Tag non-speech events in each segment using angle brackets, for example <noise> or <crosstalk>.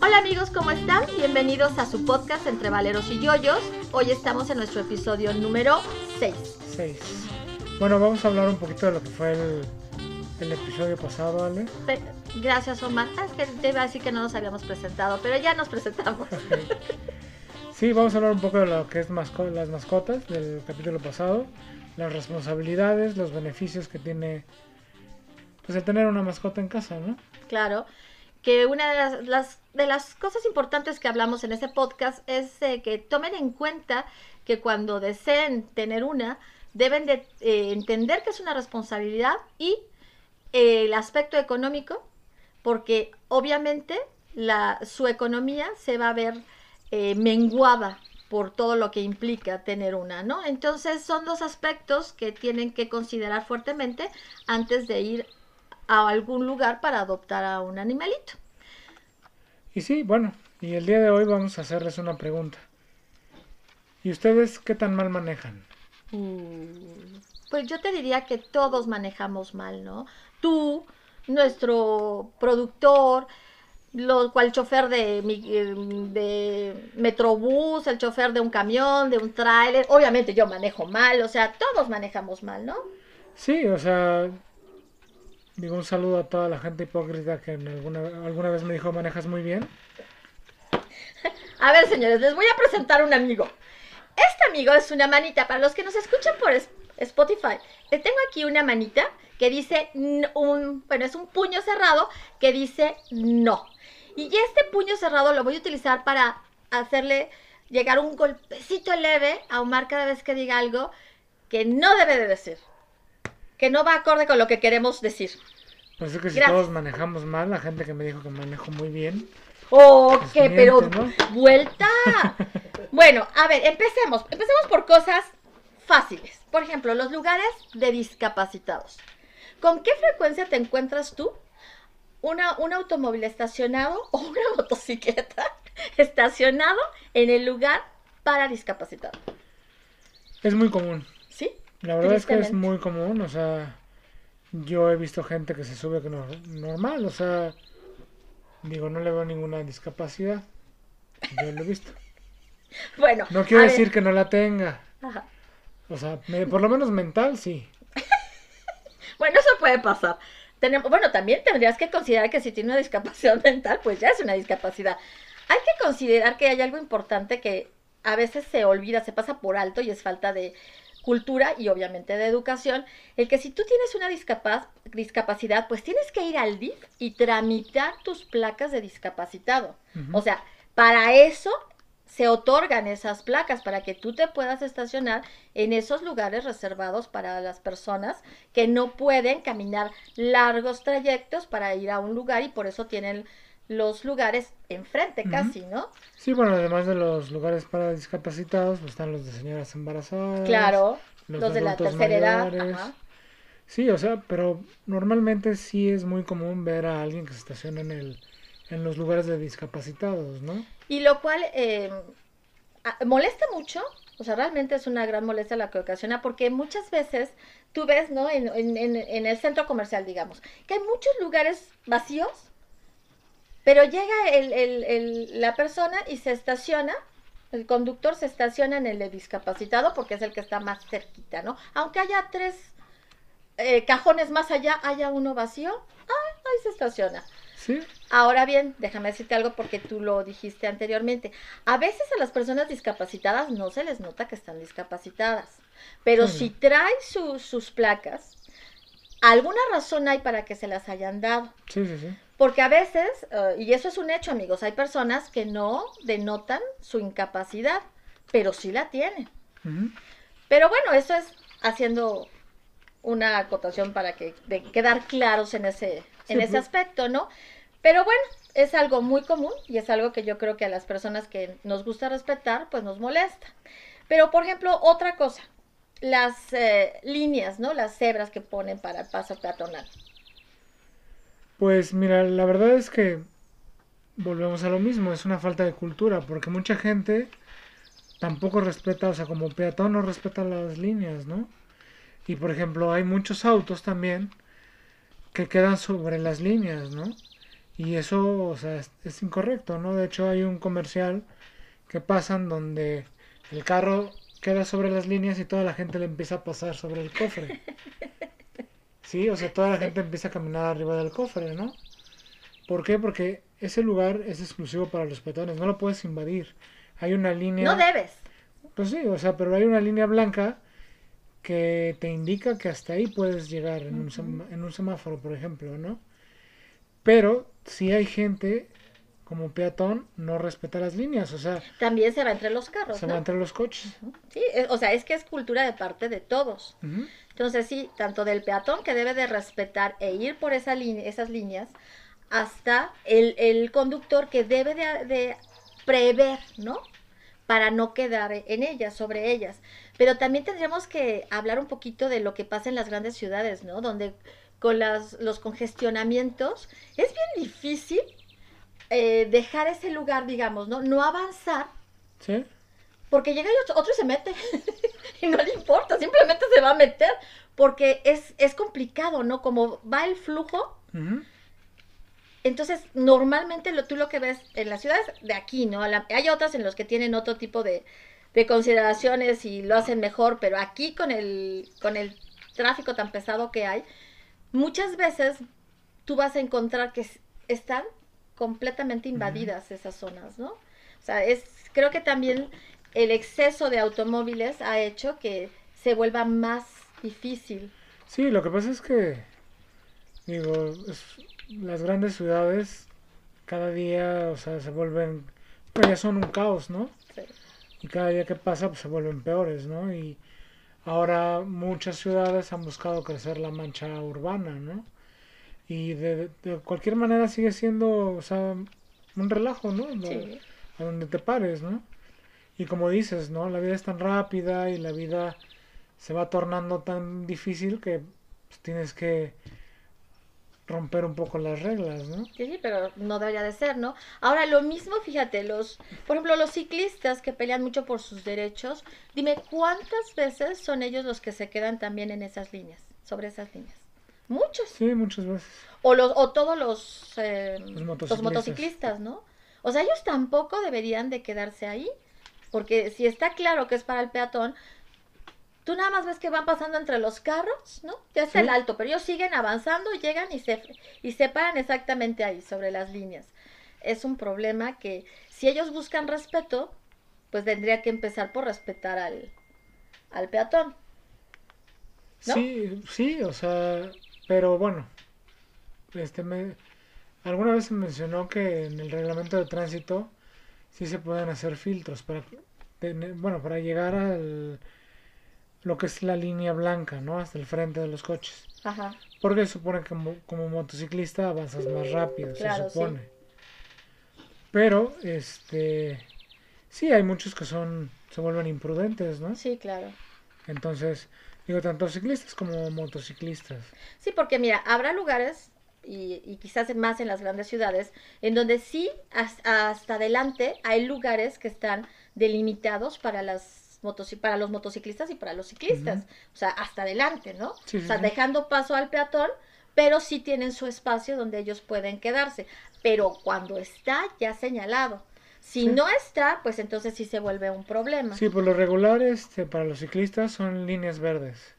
Hola amigos, ¿cómo están? Bienvenidos a su podcast Entre Valeros y Yoyos. Hoy estamos en nuestro episodio número 6. 6. Bueno, vamos a hablar un poquito de lo que fue el, el episodio pasado, Ale. Pe- Gracias Omar. Ah, es que te iba a decir que no nos habíamos presentado, pero ya nos presentamos. Sí, vamos a hablar un poco de lo que es masco- las mascotas del capítulo pasado, las responsabilidades, los beneficios que tiene pues el tener una mascota en casa, ¿no? Claro, que una de las, las- de las cosas importantes que hablamos en ese podcast es eh, que tomen en cuenta que cuando deseen tener una, deben de eh, entender que es una responsabilidad y el aspecto económico, porque obviamente la, su economía se va a ver eh, menguada por todo lo que implica tener una, ¿no? Entonces son dos aspectos que tienen que considerar fuertemente antes de ir a algún lugar para adoptar a un animalito. Y sí, bueno, y el día de hoy vamos a hacerles una pregunta. ¿Y ustedes qué tan mal manejan? Pues yo te diría que todos manejamos mal, ¿no? Tú, nuestro productor, lo cual chofer de, eh, de Metrobús, el chofer de un camión, de un tráiler, obviamente yo manejo mal, o sea, todos manejamos mal, ¿no? Sí, o sea, digo un saludo a toda la gente hipócrita que alguna, alguna vez me dijo manejas muy bien. <laughs> A ver, señores, les voy a presentar un amigo. Este amigo es una manita. Para los que nos escuchan por Spotify, le tengo aquí una manita que dice un, bueno, es un puño cerrado que dice no. Y este puño cerrado lo voy a utilizar para hacerle llegar un golpecito leve a Omar cada vez que diga algo que no debe de decir. Que no va acorde con lo que queremos decir. Pues es que si Gracias. todos manejamos mal, la gente que me dijo que manejo muy bien. Oh, Pues qué, miente, pero ¿no? vuelta. <laughs> bueno, a ver, empecemos. Empecemos por cosas fáciles. Por ejemplo, los lugares de discapacitados. ¿Con qué frecuencia te encuentras tú una, un automóvil estacionado o una <laughs> motocicleta estacionado en el lugar para discapacitados? Es muy común. ¿Sí? La verdad es que es muy común, o sea, yo he visto gente que se sube que no, normal, o sea, digo, no le veo ninguna discapacidad. Yo lo he visto. <laughs> Bueno. No quiero ver. decir que no la tenga. Ajá. O sea, me- por lo menos mental, sí. Bueno, eso puede pasar. Tenemos, bueno, también tendrías que considerar que si tiene una discapacidad <laughs> mental, pues ya es una discapacidad. Hay que considerar que hay algo importante que a veces se olvida, se pasa por alto y es falta de cultura y obviamente de educación. El que si tú tienes una discapa- discapacidad, pues tienes que ir al DIF y tramitar tus placas de discapacitado. O sea, para eso se otorgan esas placas para que tú te puedas estacionar en esos lugares reservados para las personas que no pueden caminar largos trayectos para ir a un lugar y por eso tienen los lugares enfrente casi, ¿no? Sí, bueno, además de los lugares para discapacitados, pues están los de señoras embarazadas. Claro, los los, de la tercera edad. ajá. Sí, o sea, pero normalmente sí es muy común ver a alguien que se estaciona en el en los lugares de discapacitados, ¿no? Y lo cual eh, molesta mucho, o sea, realmente es una gran molestia la que ocasiona, porque muchas veces tú ves, ¿no? En, en- el centro comercial, digamos, que hay muchos lugares vacíos, pero llega el- el- el- la persona y se estaciona, el conductor se estaciona en el de discapacitado porque es el que está más cerquita, ¿no? Aunque haya tres eh, cajones más allá, haya uno vacío, ah, ahí se estaciona. Sí, Ahora bien, déjame decirte algo porque tú lo dijiste anteriormente. A veces a las personas discapacitadas no se les nota que están discapacitadas, pero si traen su- sus placas, alguna razón hay para que se las hayan dado. sí, sí, sí. Porque a veces, eh, y eso es un hecho amigos, hay personas que no denotan su incapacidad, pero sí la tienen. Pero bueno, eso es haciendo una acotación para que de quedar claros en ese, en ese pues. aspecto, ¿no? Pero bueno, es algo muy común y es algo que yo creo que a las personas que nos gusta respetar, pues nos molesta. Pero, por ejemplo, otra cosa, las eh, líneas, ¿no? Las cebras que ponen para el paso peatonal. Pues mira, la verdad es que volvemos a lo mismo, es una falta de cultura, porque mucha gente tampoco respeta, o sea, como peatón no respeta las líneas, ¿no? Y por ejemplo, hay muchos autos también que quedan sobre las líneas, ¿no? Y eso, o sea, es, incorrecto, ¿no? De hecho, hay un comercial que pasan donde el carro queda sobre las líneas y toda la gente le empieza a pasar sobre el cofre. <laughs> Sí, o sea, toda la gente empieza a caminar arriba del cofre, ¿no? ¿Por qué? Porque ese lugar es exclusivo para los peatones, no lo puedes invadir. Hay una línea... No debes. Pues sí, o sea, pero hay una línea blanca que te indica que hasta ahí puedes llegar en, un, en un semáforo, por ejemplo, ¿no? Pero si hay gente como peatón no respeta las líneas, o sea... También se va entre los carros. Se va entre los coches. Sí, o sea, es que es cultura de parte de todos. Entonces sí, tanto del peatón que debe de respetar e ir por esa esas líneas, hasta el, el conductor que debe de, de, prever, ¿no? Para no quedar en ellas, sobre ellas. Pero también tendríamos que hablar un poquito de lo que pasa en las grandes ciudades, ¿no? Donde con las, los congestionamientos es bien difícil eh, dejar ese lugar, digamos, ¿no? No avanzar. Sí. Porque llega y otro, se mete <laughs> y no le importa, simplemente se va a meter porque es, es complicado, ¿no? Como va el flujo. Entonces, normalmente lo, tú lo que ves en las ciudades de aquí, ¿no? hay otras en los que tienen otro tipo de, de consideraciones y lo hacen mejor, pero aquí con el, con el tráfico tan pesado que hay, muchas veces tú vas a encontrar que están completamente invadidas esas zonas, ¿no? O sea, es, creo que también el exceso de automóviles ha hecho que se vuelva más difícil. Sí, lo que pasa es que, digo, las grandes ciudades cada día, o sea, se vuelven, pues ya son un caos, ¿no? Sí y cada día que pasa pues, se vuelven peores, ¿no? Y ahora muchas ciudades han buscado crecer la mancha urbana, ¿no? Y de, cualquier manera sigue siendo, o sea, un relajo, ¿no? A donde te pares, ¿no? Y como dices, ¿no? La vida es tan rápida y la vida se va tornando tan difícil que pues, tienes que romper un poco las reglas, ¿no? Sí, pero no debería de ser, ¿no? Ahora, lo mismo, fíjate, los, por ejemplo, los ciclistas que pelean mucho por sus derechos, dime, ¿cuántas veces son ellos los que se quedan también en esas líneas, sobre esas líneas? Muchos. Sí, muchas veces. O, los, o todos los, eh, los motociclistas, ¿no? O sea, ellos tampoco deberían de quedarse ahí, porque si está claro que es para el peatón, Tú nada más ves que van pasando entre los carros, ¿no? Ya está el alto, pero ellos siguen avanzando, llegan y se, y se paran exactamente ahí, sobre las líneas. Es un problema que si ellos buscan respeto, pues tendría que empezar por respetar al, al peatón. Sí, sí, o sea, pero bueno, este me, alguna vez se mencionó que en el reglamento de tránsito sí se pueden hacer filtros para, bueno, para llegar al lo que es la línea blanca, ¿no? Hasta el frente de los coches. Ajá. Porque se supone que como, como motociclista avanzas más rápido, se supone. Pero, este, sí, hay muchos que son, se vuelven imprudentes, ¿no? Sí, claro. Entonces, digo, tanto ciclistas como motociclistas. Sí, porque mira, habrá lugares, y, y quizás más en las grandes ciudades, en donde sí, hasta, hasta adelante, hay lugares que están delimitados para las para los motociclistas y para los ciclistas. O sea, hasta adelante, ¿no? o sea, dejando paso al peatón, pero sí tienen su espacio donde ellos pueden quedarse. Pero cuando está ya señalado. Si no está, pues entonces sí se vuelve un problema. Sí, por lo regular, este, para los ciclistas son líneas verdes.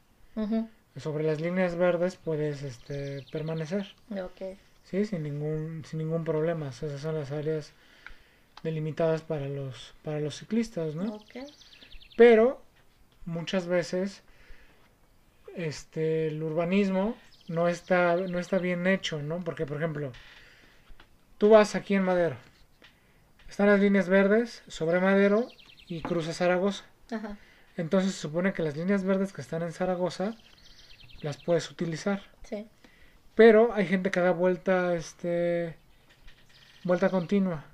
Sobre las líneas verdes puedes este, permanecer. Ok. Sí, sin ningún, sin ningún problema. Esas son las áreas delimitadas para los, para los ciclistas, ¿no? Okay. Pero muchas veces este, el urbanismo no está, no está bien hecho, ¿no? Porque, por ejemplo, tú vas aquí en Madero, están las líneas verdes sobre Madero y cruzas Zaragoza. Ajá. Entonces se supone que las líneas verdes que están en Zaragoza las puedes utilizar. Sí. Pero hay gente que da vuelta, este, vuelta continua.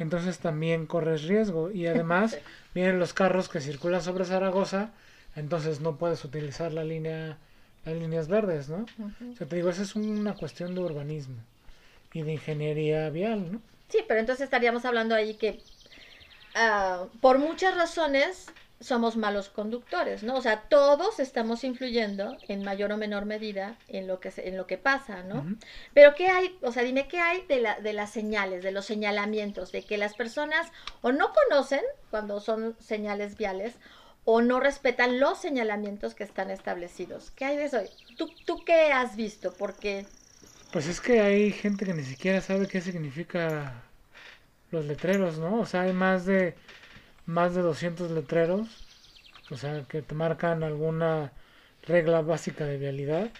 Entonces también corres riesgo. Y además <laughs> vienen los carros que circulan sobre Zaragoza, entonces no puedes utilizar la línea las líneas verdes, ¿no? Ujú. O sea, te digo, esa es una cuestión de urbanismo y de ingeniería vial, ¿no? Sí, pero entonces estaríamos hablando ahí que ah, por muchas razones somos malos conductores, ¿no? O sea, todos estamos influyendo en mayor o menor medida en lo que se- en lo que pasa, ¿no? Pero qué hay, o sea, dime qué hay de la, de las señales, de los señalamientos, de que las personas o no conocen cuando son señales viales o no respetan los señalamientos que están establecidos. ¿Qué hay de eso? ¿Tú, tú qué has visto? Porque Pues es que hay gente que ni siquiera sabe qué significa los letreros, ¿no? O sea, hay más de más de 200 letreros, o sea, que te marcan alguna regla básica de vialidad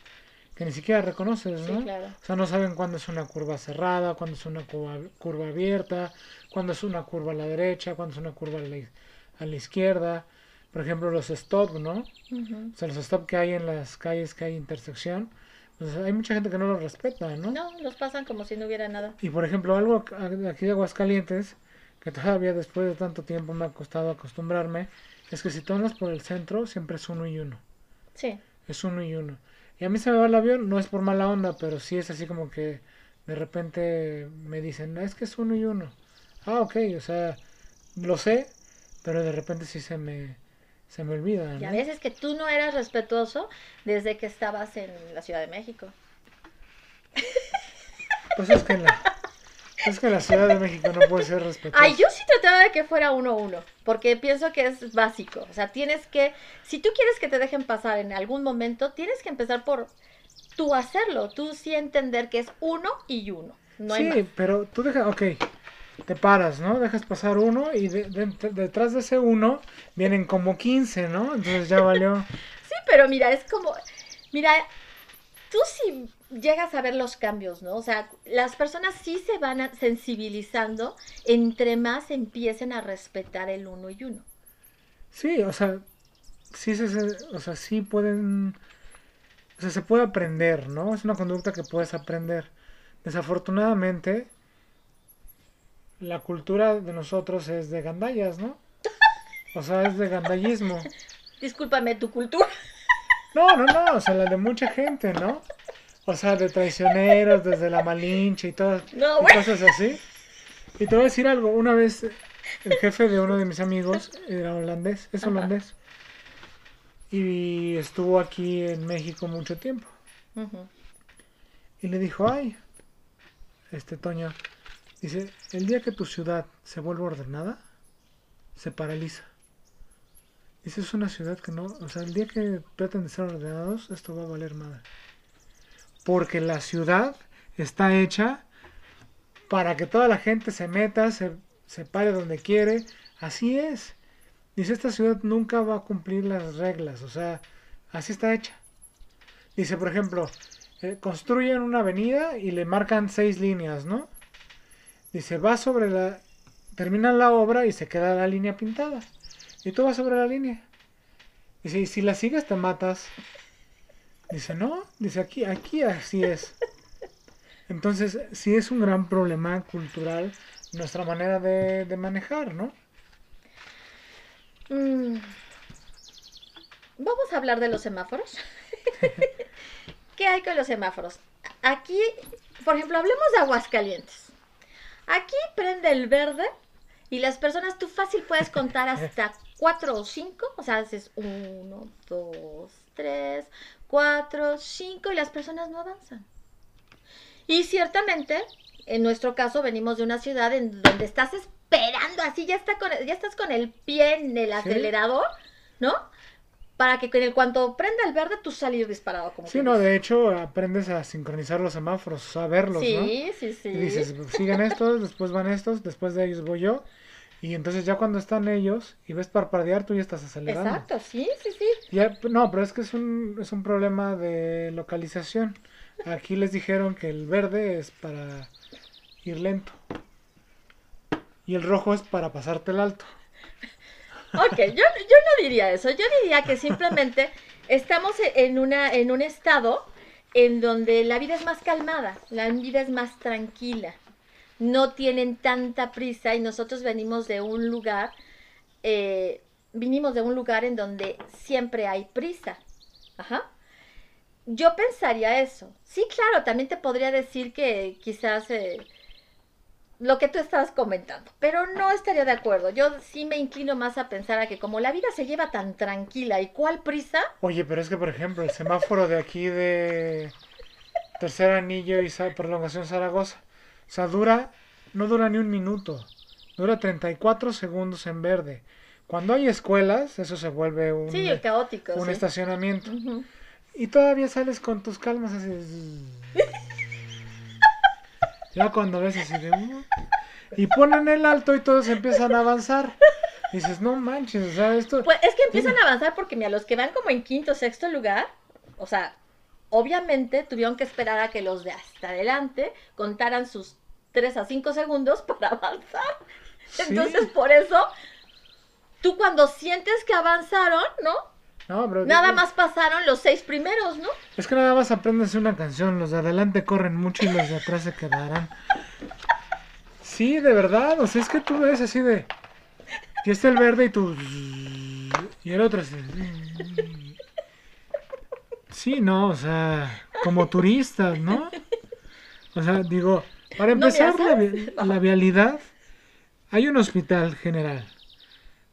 que ni siquiera reconoces, Sí, ¿no? claro. O sea, no saben cuándo es una curva cerrada, cuándo es una curva, curva abierta, cuándo es una curva a la derecha, cuándo es una curva a la, a la izquierda. Por ejemplo, los stop, ¿no? Ujú. O sea, los stop que hay en las calles que hay intersección, pues hay mucha gente que no los respeta, ¿no? no, los pasan como si no hubiera nada. Y por ejemplo, algo aquí de Aguascalientes, que todavía después de tanto tiempo me ha costado acostumbrarme, es que si tú andas por el centro, siempre es uno y uno. Sí. Es uno y uno. Y a mí se me va el avión, no es por mala onda, pero sí es así como que de repente me dicen, "No, es que es uno y uno. Ah, ok, o sea, lo sé, pero de repente sí se me, se me olvida, Y a veces que tú no eras respetuoso desde que estabas en la Ciudad de México. Pues es que en la, es que la Ciudad de México no puede ser respetuoso. Ay, yo sí trataba de que fuera uno a uno, porque pienso que es básico. O sea, tienes que, si tú quieres que te dejen pasar en algún momento, tienes que empezar por tú hacerlo, tú sí entender que es uno y uno. No hay sí, más. pero tú dejas, ok, te paras, ¿no? Dejas pasar uno y de- de- detrás de ese uno vienen como 15, ¿no? Entonces ya valió. <laughs> Sí, pero mira, es como, mira, tú sí llegas a ver los cambios, ¿no? O sea, las personas sí se van sensibilizando entre más empiecen a respetar el uno y uno. Sí, o sea, sí, se, se- o sea, sí pueden, o sea, se puede aprender, ¿no? Es una conducta que puedes aprender. Desafortunadamente, la cultura de nosotros es de gandallas, ¿no? O sea, es de gandallismo. <laughs> Discúlpame, tu cultura. No, no, no, o sea, la de mucha gente, ¿no? O sea, de traicioneros, desde la Malinche y todas No, y bueno. cosas así. Y te voy a decir algo, una vez el jefe de uno de mis amigos era holandés, es Ajá. holandés. Y estuvo aquí en México mucho tiempo. Y le dijo, ay, este Toño, dice, el día que tu ciudad se vuelva ordenada, se paraliza. Dice, es una ciudad que no, o sea, el día que traten de ser ordenados, esto va a valer madre. Porque la ciudad está hecha para que toda la gente se meta, se, se pare donde quiere. Así es. Dice, esta ciudad nunca va a cumplir las reglas, o sea, así está hecha. Dice, por ejemplo, eh, construyen una avenida y le marcan seis líneas, ¿no? Dice, va sobre la... Terminan la obra y se queda la línea pintada. Y tú vas sobre la línea. Dice, y si la sigues te matas. Dice, no, dice, aquí, aquí así es. Entonces, sí es un gran problema cultural nuestra manera de, de manejar, ¿no? Mm. Vamos a hablar de los semáforos. <laughs> ¿Qué hay con los semáforos? Aquí, por ejemplo, hablemos de Aguascalientes. Aquí prende el verde y las personas, tú fácil puedes contar hasta <laughs> cuatro o cinco. O sea, haces uno, dos, tres, cuatro, cinco y las personas no avanzan. Y ciertamente, en nuestro caso, venimos de una ciudad en donde estás esperando así, ya, está con, ya estás con el pie en el acelerador, ¿no? Para que en el cuanto prenda el verde, tú salir disparado como Sí, no, de hecho aprendes a sincronizar los semáforos, a verlos, ¿no? Sí, sí, sí. Y dices, siguen estos, después van estos, después de ellos voy yo. Y entonces ya cuando están ellos y ves parpadear, tú ya estás acelerando. Exacto, sí, sí, sí. Ya, no, pero es que es un, es un problema de localización. Aquí les dijeron que el verde es para ir lento. Y el rojo es para pasarte el alto. Ok, yo, yo no diría eso. Yo diría que simplemente estamos en, una, en un estado en donde la vida es más calmada, la vida es más tranquila. No tienen tanta prisa y nosotros venimos de un lugar, eh, vinimos de un lugar en donde siempre hay prisa. Ajá. yo pensaría eso. Sí, claro, también te podría decir que quizás eh, lo que tú estabas comentando, pero no estaría de acuerdo. Yo sí me inclino más a pensar a que como la vida se lleva tan tranquila y cuál prisa. Oye, pero es que por ejemplo el semáforo de aquí de Tercer Anillo y Prolongación Zaragoza, o sea, dura, no dura ni un minuto, dura 34 segundos en verde. Cuando hay escuelas, eso se vuelve un, Sí, caótico. un sí. estacionamiento. Y todavía sales con tus calmas así. <laughs> Ya cuando ves así de. "Uh", Y ponen el alto y todos empiezan a avanzar. Y dices, no manches, o sea, esto. Pues es que empiezan a avanzar porque, mira, los que van como en quinto, sexto lugar, o sea, obviamente tuvieron que esperar a que los de hasta adelante contaran sus 3 a 5 segundos para avanzar. Sí. Entonces, por eso, tú cuando sientes que avanzaron, ¿no? No, pero Nada más pasaron los seis primeros, ¿no? Es que nada más aprendes una canción. Los de adelante corren mucho y los de atrás se quedarán. Sí, de verdad. O sea, es que tú ves así de. Y está el verde y tú. Y el otro así. Sí, no, o sea, como turistas, ¿no? O sea, digo, para No, empezar la, vialidad, hay un hospital general,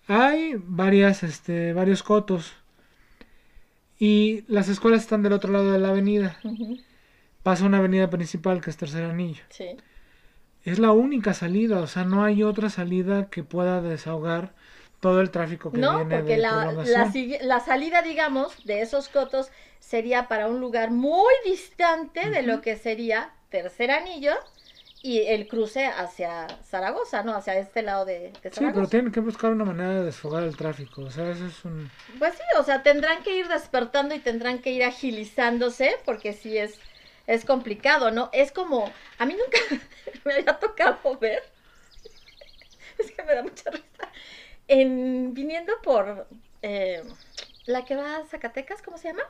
hay varias, este, varios cotos. Y las escuelas están del otro lado de la avenida. Pasa una avenida principal que es Tercer Anillo. Sí. Es la única salida, o sea, no hay otra salida que pueda desahogar todo el tráfico que No, viene porque de la salida, digamos, de esos cotos sería para un lugar muy distante de lo que sería Tercer Anillo y el cruce hacia Zaragoza, ¿no? Hacia este lado de, de Sí, pero Zaragoza. tienen que buscar una manera de desfogar el tráfico, o sea, eso es un... Pues sí, o sea, tendrán que ir despertando y tendrán que ir agilizándose porque sí es, es complicado, ¿no? Es como, a mí nunca <laughs> me había tocado ver, <laughs> es que me da mucha risa, en viniendo por eh, la que va a Zacatecas, ¿cómo se llama?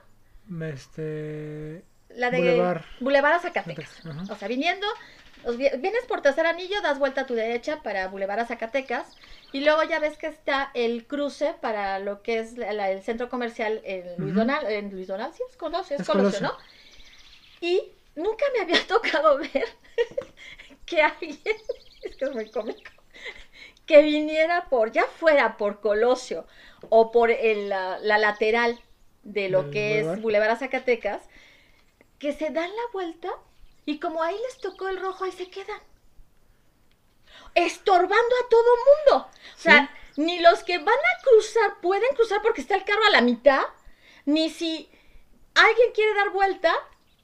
Este... La de Boulevard. Boulevard a Zacatecas. O sea, viniendo, vienes por tercer anillo, das vuelta a tu derecha para Boulevard a Zacatecas. Y luego ya ves que está el cruce para lo que es la- la- el centro comercial en Luis Ujú. Donal. En Luis Donal, sí, es Colosio, es Es Colosio, Colosio. ¿no? Y nunca me había <laughs> tocado ver <laughs> que alguien, <laughs> es que es muy cómico, que viniera por, ya fuera por Colosio o por el, la, la lateral de lo que Boulevard. es Boulevard a Zacatecas, que se dan la vuelta y como ahí les tocó el rojo, ahí se quedan. Estorbando a todo mundo. O sea, ni los que van a cruzar pueden cruzar porque está el carro a la mitad, ni si alguien quiere dar vuelta,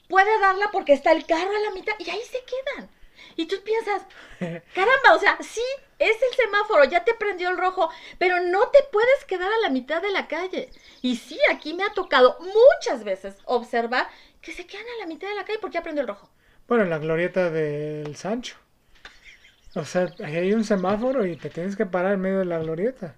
puede darla porque está el carro a la mitad y ahí se quedan. Y tú piensas, <laughs> caramba, o sea, sí, es el semáforo, ya te prendió el rojo, pero no te puedes quedar a la mitad de la calle. Y sí, aquí me ha tocado muchas veces observar que se quedan a la mitad de la calle porque ya prendió el rojo. Bueno, en la glorieta del Sancho. O sea, ahí hay un semáforo y te tienes que parar en medio de la glorieta.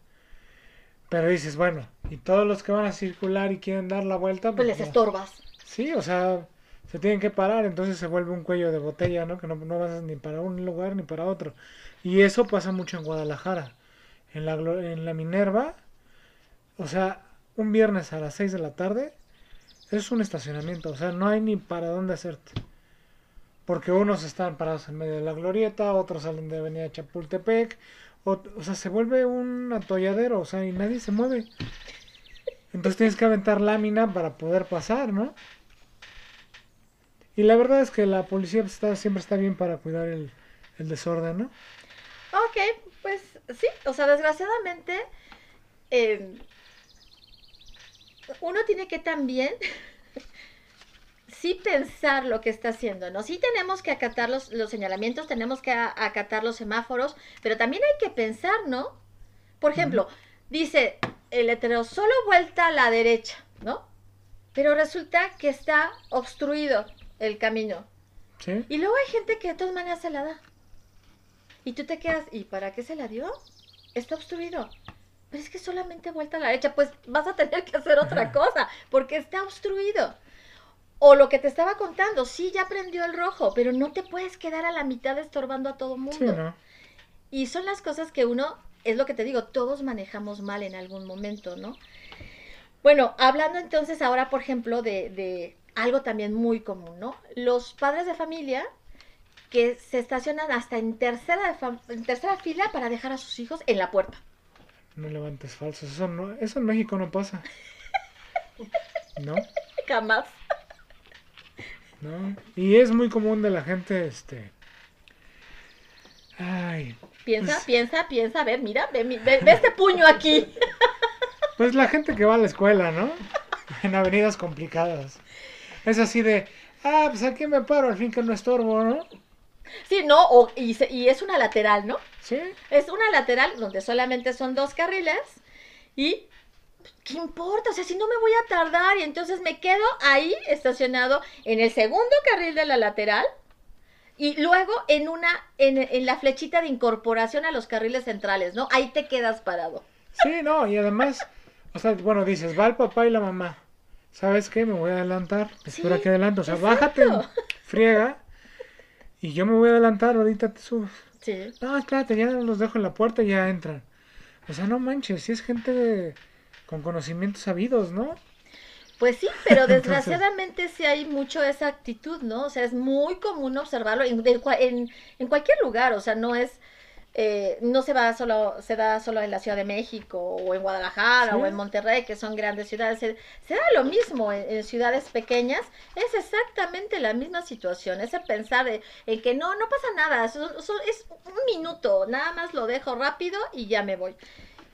Pero dices, bueno, y todos los que van a circular y quieren dar la vuelta, Pues les ya. estorbas. Sí, o sea, se tienen que parar, entonces se vuelve un cuello de botella, ¿no? Que no, no vas ni para un lugar ni para otro. Y eso pasa mucho en Guadalajara. En la, en la Minerva, o sea, un viernes a las 6 de la tarde, es un estacionamiento, o sea, no hay ni para dónde hacerte. Porque unos están parados en medio de la glorieta, otros salen de Avenida Chapultepec, o, sea, se vuelve un atolladero, o sea, y nadie se mueve. Entonces tienes que aventar lámina para poder pasar, ¿no? Y la verdad es que la policía está, siempre está bien para cuidar el, el desorden, ¿no? Ok, pues sí, o sea, desgraciadamente eh, uno tiene que también <laughs> sí pensar lo que está haciendo, ¿no? Sí tenemos que acatar los, los señalamientos, tenemos que a- acatar los semáforos, pero también hay que pensar, ¿no? Por ejemplo, dice el letrero, solo vuelta a la derecha, ¿no? Pero resulta que está obstruido el camino. ¿Sí? Y luego hay gente que de todas maneras se la da. Y tú te quedas, ¿y para qué se la dio? Está obstruido. Pero es que solamente vuelta a la derecha, pues vas a tener que hacer otra cosa, porque está obstruido. O lo que te estaba contando, sí, ya prendió el rojo, pero no te puedes quedar a la mitad estorbando a todo mundo. Sí, ¿no? Y son las cosas que uno, es lo que te digo, todos manejamos mal en algún momento, ¿no? Bueno, hablando entonces ahora, por ejemplo, de, de algo también muy común, ¿no? Los padres de familia que se estacionan hasta en tercera, en tercera fila para dejar a sus hijos en la puerta. No levantes falsos. Eso, no, eso en México no pasa. <laughs> ¿No? Jamás. ¿No? Y es muy común de la gente, este... Ay, Piensa, Pues- piensa, piensa, a ver, mira, ve, mi- ve- ve este puño aquí. <laughs> pues la gente que va a la escuela, ¿no? <laughs> En avenidas complicadas. Es así de, ah, pues aquí me paro, al fin que no estorbo, ¿no? Sí, no, o, y, se- y es una lateral, ¿no? Sí, Es una lateral donde solamente son dos carriles y ¿qué importa? O sea, si no me voy a tardar y entonces me quedo ahí estacionado en el segundo carril de la lateral y luego en una en, en la flechita de incorporación a los carriles centrales, ¿no? Ahí te quedas parado. sí, no, y además, o sea, bueno, dices, va el papá y la mamá. ¿Sabes qué? Me voy a adelantar. Espera Sí, que adelanto. O sea, exacto. bájate, friega. Y yo me voy a adelantar, ahorita te subes. Sí. No, espérate, ya los dejo en la puerta y ya entran. O sea, no manches, si es gente de- con conocimientos sabidos, ¿no? Pues sí, pero <laughs> Entonces- desgraciadamente sí hay mucho esa actitud, ¿no? O sea, es muy común observarlo en, en, en cualquier lugar, o sea, no es, eh, no se va solo, se da solo en la Ciudad de México o en Guadalajara Sí. o en Monterrey, que son grandes ciudades, se, se da lo mismo en, en ciudades pequeñas, es exactamente la misma situación, ese pensar de, en que no, no pasa nada, eso- eso es un minuto, nada más lo dejo rápido y ya me voy.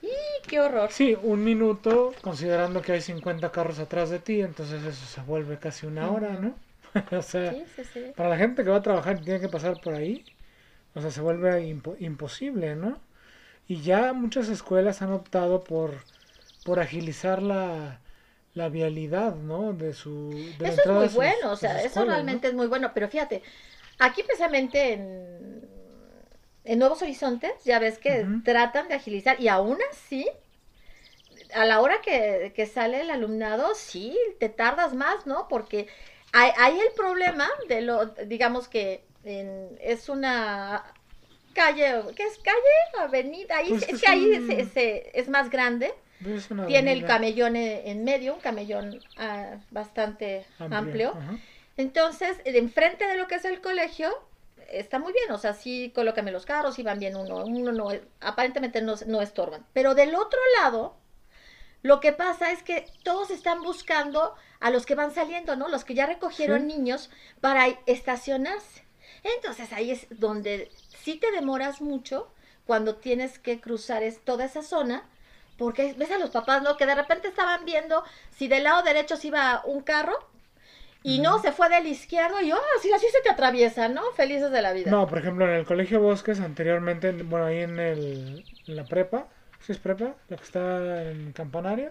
¡Y qué horror! Sí, un minuto, considerando que hay 50 carros atrás de ti, entonces eso se vuelve casi una hora, ¿no? <laughs> o sea, Sí, sí, sí. para la gente que va a trabajar y tiene que pasar por ahí, o sea, se vuelve impo- imposible, ¿no? Y ya muchas escuelas han optado por, por agilizar la, la vialidad, ¿no? De su de Eso es muy sus- bueno, o sea, eso escuelas, ¿no? realmente es muy bueno, pero fíjate, aquí precisamente en, en Nuevos Horizontes, ya ves que tratan de agilizar y aún así, a la hora que, que sale el alumnado, sí, te tardas más, ¿no? Porque hay, hay el problema de lo, digamos que en- es una calle, ¿qué es calle? Avenida, ahí, Pues es es que ahí un- se- es más grande. Es una Tiene el camellón en, medio, un camellón ah, bastante amplio. ajá. Entonces, enfrente de lo que es el colegio, está muy bien, o sea, sí colócame los carros y van bien uno, uno no, aparentemente no, no estorban. Pero del otro lado, lo que pasa es que todos están buscando a los que van saliendo, ¿no? Los que ya recogieron Sí. niños para estacionarse. Entonces ahí es donde sí te demoras mucho cuando tienes que cruzar es, toda esa zona, porque ves a los papás, ¿no? Que de repente estaban viendo si del lado derecho se iba un carro y no, se fue del izquierdo y, oh, así, así se te atraviesa, ¿no? Felices de la vida. No, por ejemplo, en el Colegio Bosques anteriormente, bueno, ahí en, el, en la prepa, ¿sí es prepa? La que está en Campanario.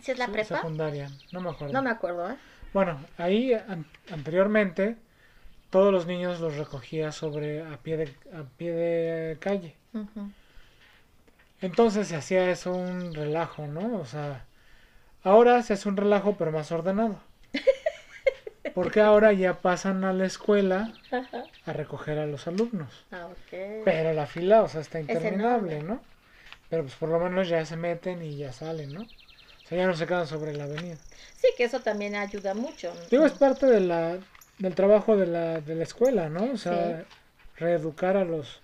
¿Si es la Se- prepa? Secundaria, no me acuerdo. No me acuerdo, ¿eh? Bueno, ahí an- anteriormente todos los niños los recogía sobre a pie de, a pie de calle. Entonces se hacía eso un relajo, ¿no? O sea, ahora se hace un relajo pero más ordenado. Porque ahora ya pasan a la escuela Ajá. a recoger a los alumnos. Ah. Pero la fila, o sea, está interminable. ¿no? Pero pues por lo menos ya se meten y ya salen, ¿no? O sea, ya no se quedan sobre la avenida. Sí, que eso también ayuda mucho. Digo, es parte de la, del trabajo de la, de la escuela, ¿no? O sea, reeducar a los,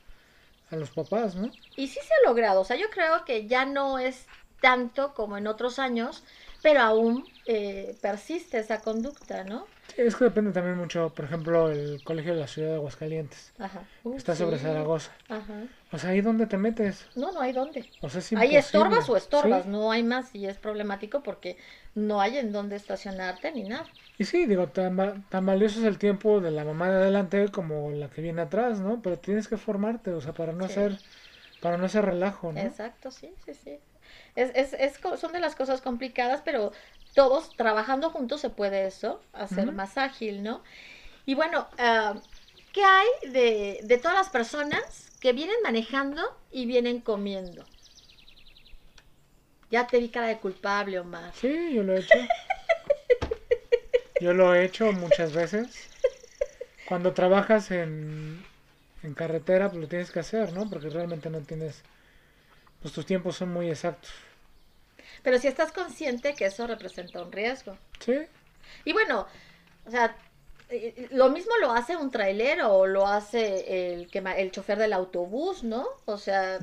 a los papás, ¿no? Y sí se ha logrado, o sea, yo creo que ya no es tanto como en otros años, pero aún eh, persiste esa conducta, ¿no? Sí, es que depende también mucho, por ejemplo, el colegio de la ciudad de Aguascalientes. Ajá. Uh, Está sobre sí. Zaragoza. Ajá. O sea, ¿ahí dónde te metes? No, no hay dónde. O sea, es Ahí estorbas o estorbas, Sí. no hay más y es problemático porque no hay en dónde estacionarte ni nada. Y sí, digo, tan, tan valioso es el tiempo de la mamá de adelante como la que viene atrás, ¿no? Pero tienes que formarte, o sea, para no Sí. hacer, para no hacer relajo, ¿no? Exacto, sí, sí, sí. Es, es, es, son de las cosas complicadas, pero todos trabajando juntos se puede eso, hacer más ágil, ¿no? Y bueno, ah, ¿qué hay de, de todas las personas que vienen manejando y vienen comiendo? Ya te vi cara de culpable, Omar. Sí, yo lo he hecho. Yo lo he hecho muchas veces. Cuando trabajas en, en carretera, pues lo tienes que hacer, ¿no? Porque realmente no tienes, pues tus tiempos son muy exactos. Pero si estás consciente que eso representa un riesgo. Sí, Y bueno, o sea, eh, lo mismo lo hace un trailero o lo hace el, que, el chofer del autobús, ¿no? O sea,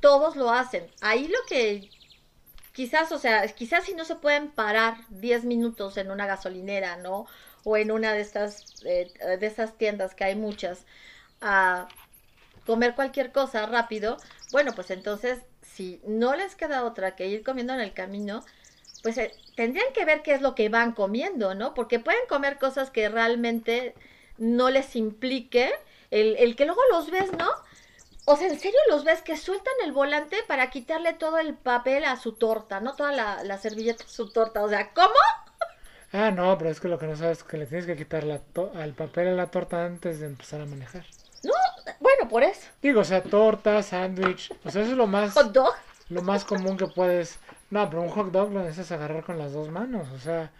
todos lo hacen. Ahí lo que quizás, o sea, quizás si no se pueden parar 10 minutos en una gasolinera, ¿no? O en una de estas, eh, de esas tiendas que hay muchas, a comer cualquier cosa rápido, bueno, pues entonces, si no les queda otra que ir comiendo en el camino, pues eh, tendrían que ver qué es lo que van comiendo, ¿no? Porque pueden comer cosas que realmente no les implique el, el que luego los ves, ¿no? O sea, ¿en serio los ves que sueltan el volante para quitarle todo el papel a su torta, ¿no? Toda la, la servilleta a su torta. O sea, ¿cómo? Ah, no, pero es que lo que no sabes es que le tienes que quitar la al papel a la torta antes de empezar a manejar. No, bueno, por eso. Digo, o sea, torta, sándwich, o sea, eso es lo más... ¿Hot dog? Lo más común que puedes... No, pero un hot dog lo necesitas agarrar con las dos manos, o sea...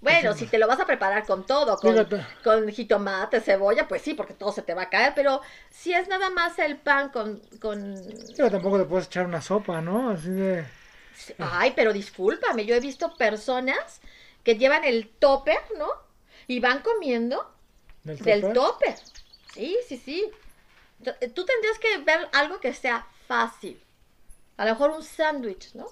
Bueno, si te lo vas a preparar con todo, con, con, jitomate, cebolla, pues sí, porque todo se te va a caer, pero si es nada más el pan con... con... Pero tampoco te puedes echar una sopa, ¿no? Así de... Ay, pero discúlpame, yo he visto personas que llevan el topper, ¿no? Y van comiendo del topper. Sí, sí, sí. Eh, tú tendrías que ver algo que sea fácil. A lo mejor un sándwich, ¿no?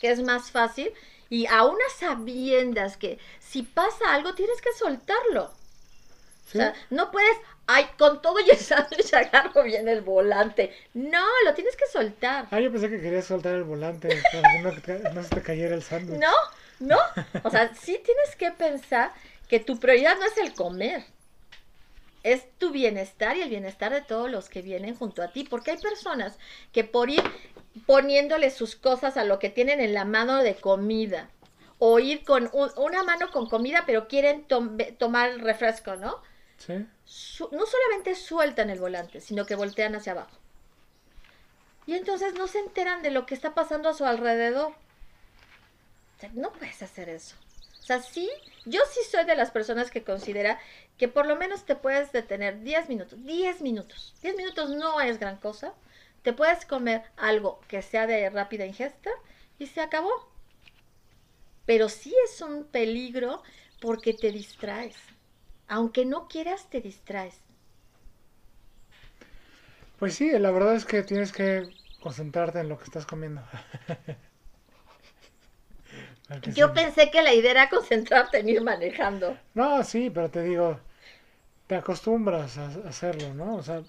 Que es más fácil y a unas sabiendas que si pasa algo tienes que soltarlo. O sea, no puedes, ay, con todo y el <laughs> sándwich agarro bien el volante. No, lo tienes que soltar. Ah, yo pensé que querías soltar el volante <laughs> para que no, no se te cayera el sándwich. No, no. O sea, sí tienes que pensar que tu prioridad no es el comer. Es tu bienestar y el bienestar de todos los que vienen junto a ti. Porque hay personas que por ir poniéndole sus cosas a lo que tienen en la mano de comida. O ir con una mano con comida, pero quieren tomar refresco, ¿no? Sí. no solamente sueltan el volante, sino que voltean hacia abajo. Y entonces no se enteran de lo que está pasando a su alrededor. O sea, no puedes hacer eso. O sea, sí, yo sí soy de las personas que considera que por lo menos te puedes detener 10 minutos. 10 minutos. 10 minutos no es gran cosa te puedes comer algo que sea de rápida ingesta y se acabó. Pero sí es un peligro porque te distraes. Aunque no quieras, te distraes. Pues sí, la verdad es que tienes que concentrarte en lo que estás comiendo. <laughs> Yo pensé que la idea era concentrarte en ir manejando. No, sí, pero te digo, te acostumbras a hacerlo, ¿no? O sea,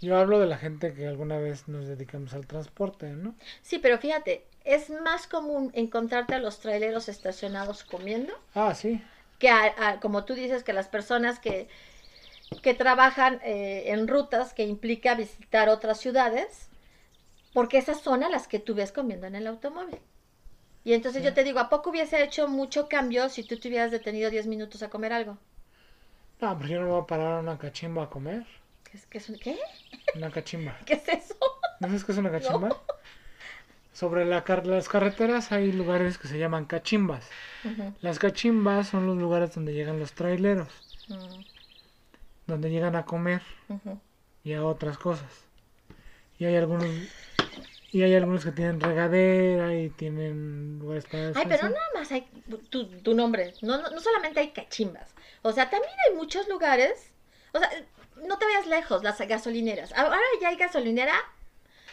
yo hablo de la gente que alguna vez nos dedicamos al transporte, ¿no? Sí, pero fíjate, es más común encontrarte a los traileros estacionados comiendo. Ah, sí. Que como tú dices, que las personas que, que trabajan eh, en rutas que implica visitar otras ciudades, porque esas son a las que tú ves comiendo en el automóvil. Y entonces yo te digo, ¿a poco hubiese hecho mucho cambio si tú te hubieras detenido 10 minutos a comer algo? No, pero yo no me voy a parar a una cachimba a comer. ¿Qué es, ¿qué? Una cachimba. <laughs> ¿Qué es eso? ¿No sabes qué es una cachimba? Sobre la las carreteras hay lugares que se llaman cachimbas. Las cachimbas son los lugares donde llegan los traileros. Mm. Donde llegan a comer y a otras cosas. Y hay algunos y hay algunos que tienen regadera y tienen lugares para Ay, pero nada más hay tu, tu nombre. No, no, no solamente hay cachimbas. O sea, también hay muchos lugares. O sea, no te vayas lejos, las gasolineras. Ahora ya hay gasolinera,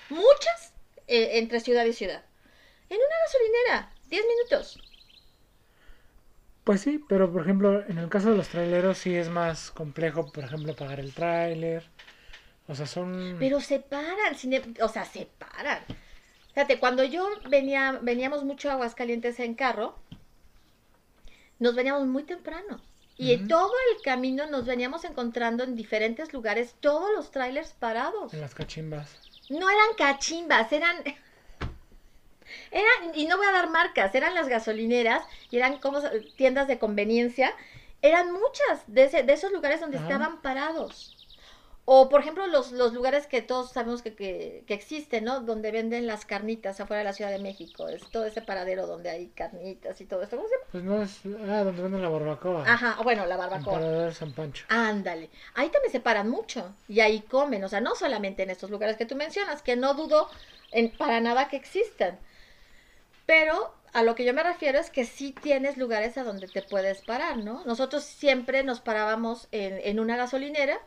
muchas, eh, entre ciudad y ciudad. En una gasolinera, 10 minutos. Pues sí, pero por ejemplo, en el caso de los traileros sí es más complejo, por ejemplo, pagar el trailer. O sea, son... Pero se paran, o sea, se paran. Fíjate, cuando yo venía, veníamos mucho a Aguascalientes en carro, nos veníamos muy temprano. Y en todo el camino nos veníamos encontrando en diferentes lugares todos los trailers parados. En las cachimbas. No eran cachimbas, eran... <laughs> Eran, y no voy a dar marcas, eran las gasolineras y eran como tiendas de conveniencia. Eran muchas de, de esos lugares donde estaban parados. O, por ejemplo, los, los lugares que todos sabemos que, que, existen, ¿no? Donde venden las carnitas afuera de la Ciudad de México. Es todo ese paradero donde hay carnitas y todo esto. ¿Cómo se llama? Pues no es... Ah, donde venden la barbacoa. Ajá, bueno, la barbacoa. El paradero de San Pancho. Ándale. Ahí también se paran mucho. Y ahí comen. O sea, no solamente en estos lugares que tú mencionas, que no dudo en, para nada que existan. Pero a lo que yo me refiero es que sí tienes lugares a donde te puedes parar, ¿no? Nosotros siempre nos parábamos en, en una gasolinera,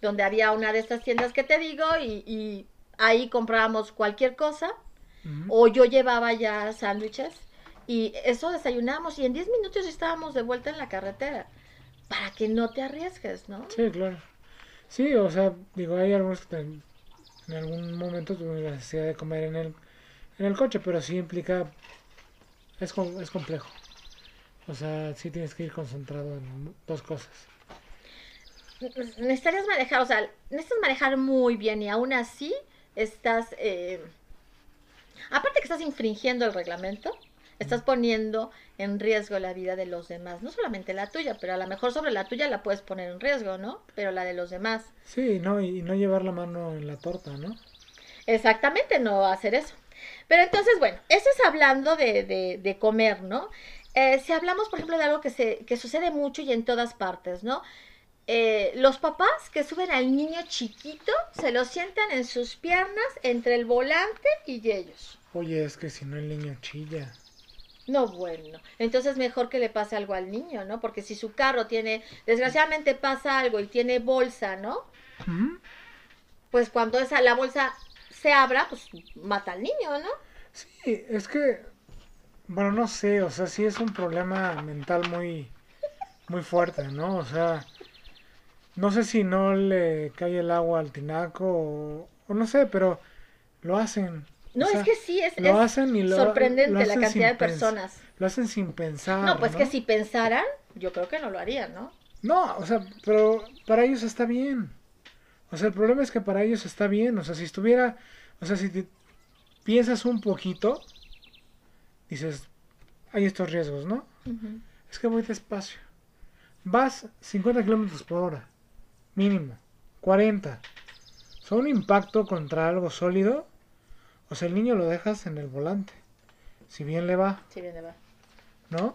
donde había una de estas tiendas que te digo, y, y ahí comprábamos cualquier cosa, o yo llevaba ya sándwiches, y eso desayunábamos, y en 10 minutos estábamos de vuelta en la carretera, para que no te arriesgues, ¿no? Sí, claro. Sí, o sea, digo, hay algunos que ten- en algún momento tuvieron la necesidad de comer en el, en el coche, pero sí implica, es, es complejo. O sea, sí tienes que ir concentrado en dos cosas. Necesitarías manejar, o sea, necesitas manejar muy bien y aún así estás, eh, aparte que estás infringiendo el reglamento, estás poniendo en riesgo la vida de los demás, no solamente la tuya, pero a lo mejor sobre la tuya la puedes poner en riesgo, ¿no? Pero la de los demás. Sí, no, y, y no llevar la mano en la torta, ¿no? Exactamente, no hacer eso. Pero entonces, bueno, eso es hablando de, de, de comer, ¿no? Eh, si hablamos, por ejemplo, de algo que, se, que sucede mucho y en todas partes, ¿no? Eh, los papás que suben al niño chiquito se lo sientan en sus piernas entre el volante y ellos. Oye, es que si no el niño chilla. No, bueno. Entonces mejor que le pase algo al niño, ¿no? Porque si su carro tiene, desgraciadamente pasa algo y tiene bolsa, ¿no? Ujú. Pues cuando esa la bolsa se abra, pues mata al niño, ¿no? Sí, es que, bueno, no sé, o sea, sí es un problema mental muy, muy fuerte, ¿no? O sea, no sé si no le cae el agua al tinaco o, o no sé, pero lo hacen. No, O sea, es que sí, es, lo hacen y lo- sorprendente lo la cantidad de personas. Lo hacen sin pensar. No, pues que si pensaran, yo creo que no lo harían, ¿no? No, o sea, pero para ellos está bien. O sea, el problema es que para ellos está bien. O sea, si estuviera, o sea, si te piensas un poquito, dices, hay estos riesgos, ¿no? Es que voy despacio. Vas 50 kilómetros por hora, mínimo, 40. Son un impacto contra algo sólido. O sea, el niño lo dejas en el volante. Si bien le va, Sí, viene, va. ¿no?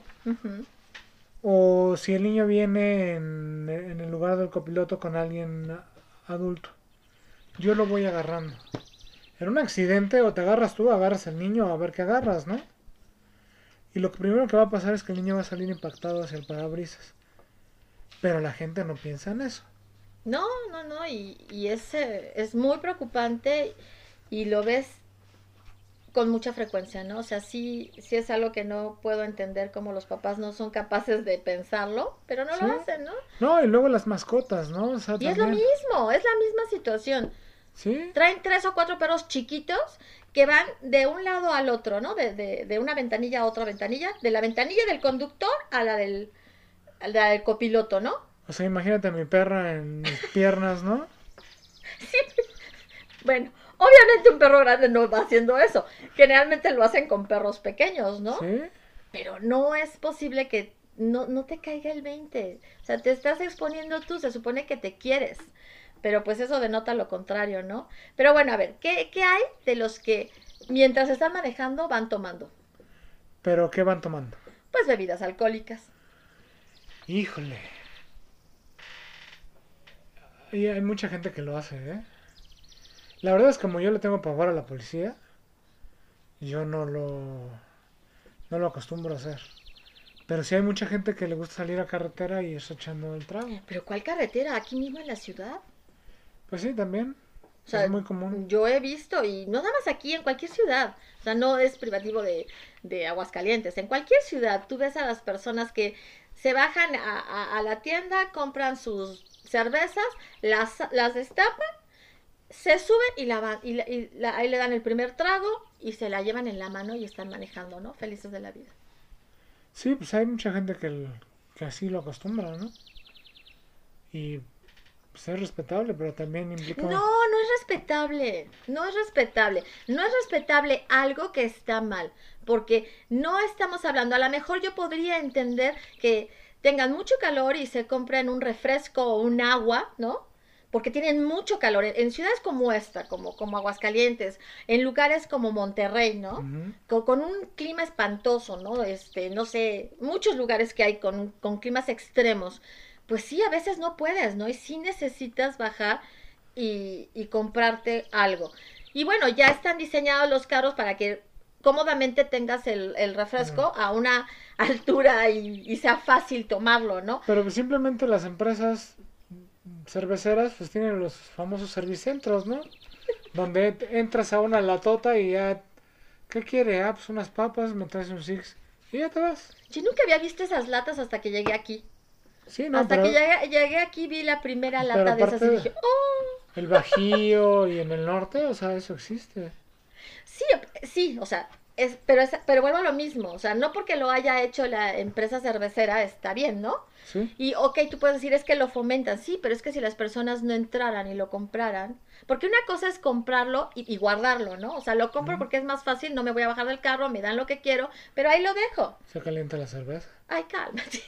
O si el niño viene en, en el lugar del copiloto con alguien adulto. Yo lo voy agarrando. En un accidente o te agarras tú, agarras al niño a ver qué agarras, ¿no? Y lo primero que va a pasar es que el niño va a salir impactado hacia el parabrisas. Pero la gente no piensa en eso. No, no, no, y, y es, eh, es muy preocupante y lo ves con mucha frecuencia, ¿no? O sea, sí, sí es algo que no puedo entender cómo los papás no son capaces de pensarlo, pero no Sí. lo hacen, ¿no? No, y luego las mascotas, ¿no? O sea, Y es lo mismo, es la misma situación. Sí, Traen tres o cuatro perros chiquitos que van de un lado al otro, ¿no? De, de, de una ventanilla a otra ventanilla, de la ventanilla del conductor a la del, a la del copiloto, ¿no? O sea, imagínate a mi perra en mis <laughs> piernas, ¿no? Bueno, obviamente un perro grande no va haciendo eso. Generalmente lo hacen con perros pequeños, ¿no? Sí, Pero no es posible que no, no te caiga el 20. O sea, te estás exponiendo tú, se supone que te quieres. Pero pues eso denota lo contrario, ¿no? Pero bueno, a ver, ¿qué, qué hay de los que mientras están manejando van tomando? pero ¿qué van tomando? Pues bebidas alcohólicas. Híjole. Y hay mucha gente que lo hace, ¿eh? La verdad es que como yo le tengo pavor a la policía, yo no lo no lo acostumbro a hacer. Pero sí hay mucha gente que le gusta salir a carretera y está echando el trago. ¿Pero cuál carretera? ¿Aquí mismo en la ciudad? Pues sí, también. O sea, es muy común. Yo he visto, y no nada más aquí, en cualquier ciudad. O sea, no es privativo de, de Aguascalientes. En cualquier ciudad tú ves a las personas que se bajan a, a- a la tienda, compran sus cervezas, las, las destapan, se suben y, la van, y, la- y la- ahí le dan el primer trago y se la llevan en la mano y están manejando, ¿no? Felices de la vida. Sí, pues hay mucha gente que, el- que así lo acostumbra, ¿no? Y pues es respetable, pero también implica... No, no es respetable, no es respetable, no es respetable algo que está mal, porque no estamos hablando, a lo mejor yo podría entender que tengan mucho calor y se compren un refresco o un agua, ¿no? Porque tienen mucho calor en, en ciudades como esta, como, como Aguascalientes, en lugares como Monterrey, ¿no? Con un clima espantoso, ¿no? Este, no sé, muchos lugares que hay con, con climas extremos. Pues sí, a veces no puedes, ¿no? Y sí necesitas bajar y, y comprarte algo. Y bueno, ya están diseñados los carros para que cómodamente tengas el, el refresco a una <laughs> altura y, y sea fácil tomarlo, ¿no? Pero simplemente las empresas cerveceras pues tienen los famosos servicentros, ¿no? <laughs> Donde entras a una latota y ya, ¿qué quiere? Ah, pues unas papas, me traes un six y ya te vas. Yo nunca había visto esas latas hasta que llegué aquí. Sí, no, hasta pero que llegué, llegué aquí vi la primera lata de esas y dije, ¡oh! el Bajío y en el norte, o sea, eso existe. Sí, sí, o sea, es, pero, es, pero vuelvo a lo mismo, o sea, no porque lo haya hecho la empresa cervecera está bien, ¿no? Sí, Y ok, tú puedes decir es que lo fomentan, sí, pero es que si las personas no entraran y lo compraran, porque una cosa es comprarlo y, y guardarlo, ¿no? O sea, lo compro porque es más fácil, no me voy a bajar del carro, me dan lo que quiero, pero ahí lo dejo. se calienta la cerveza. Ay, cálmate.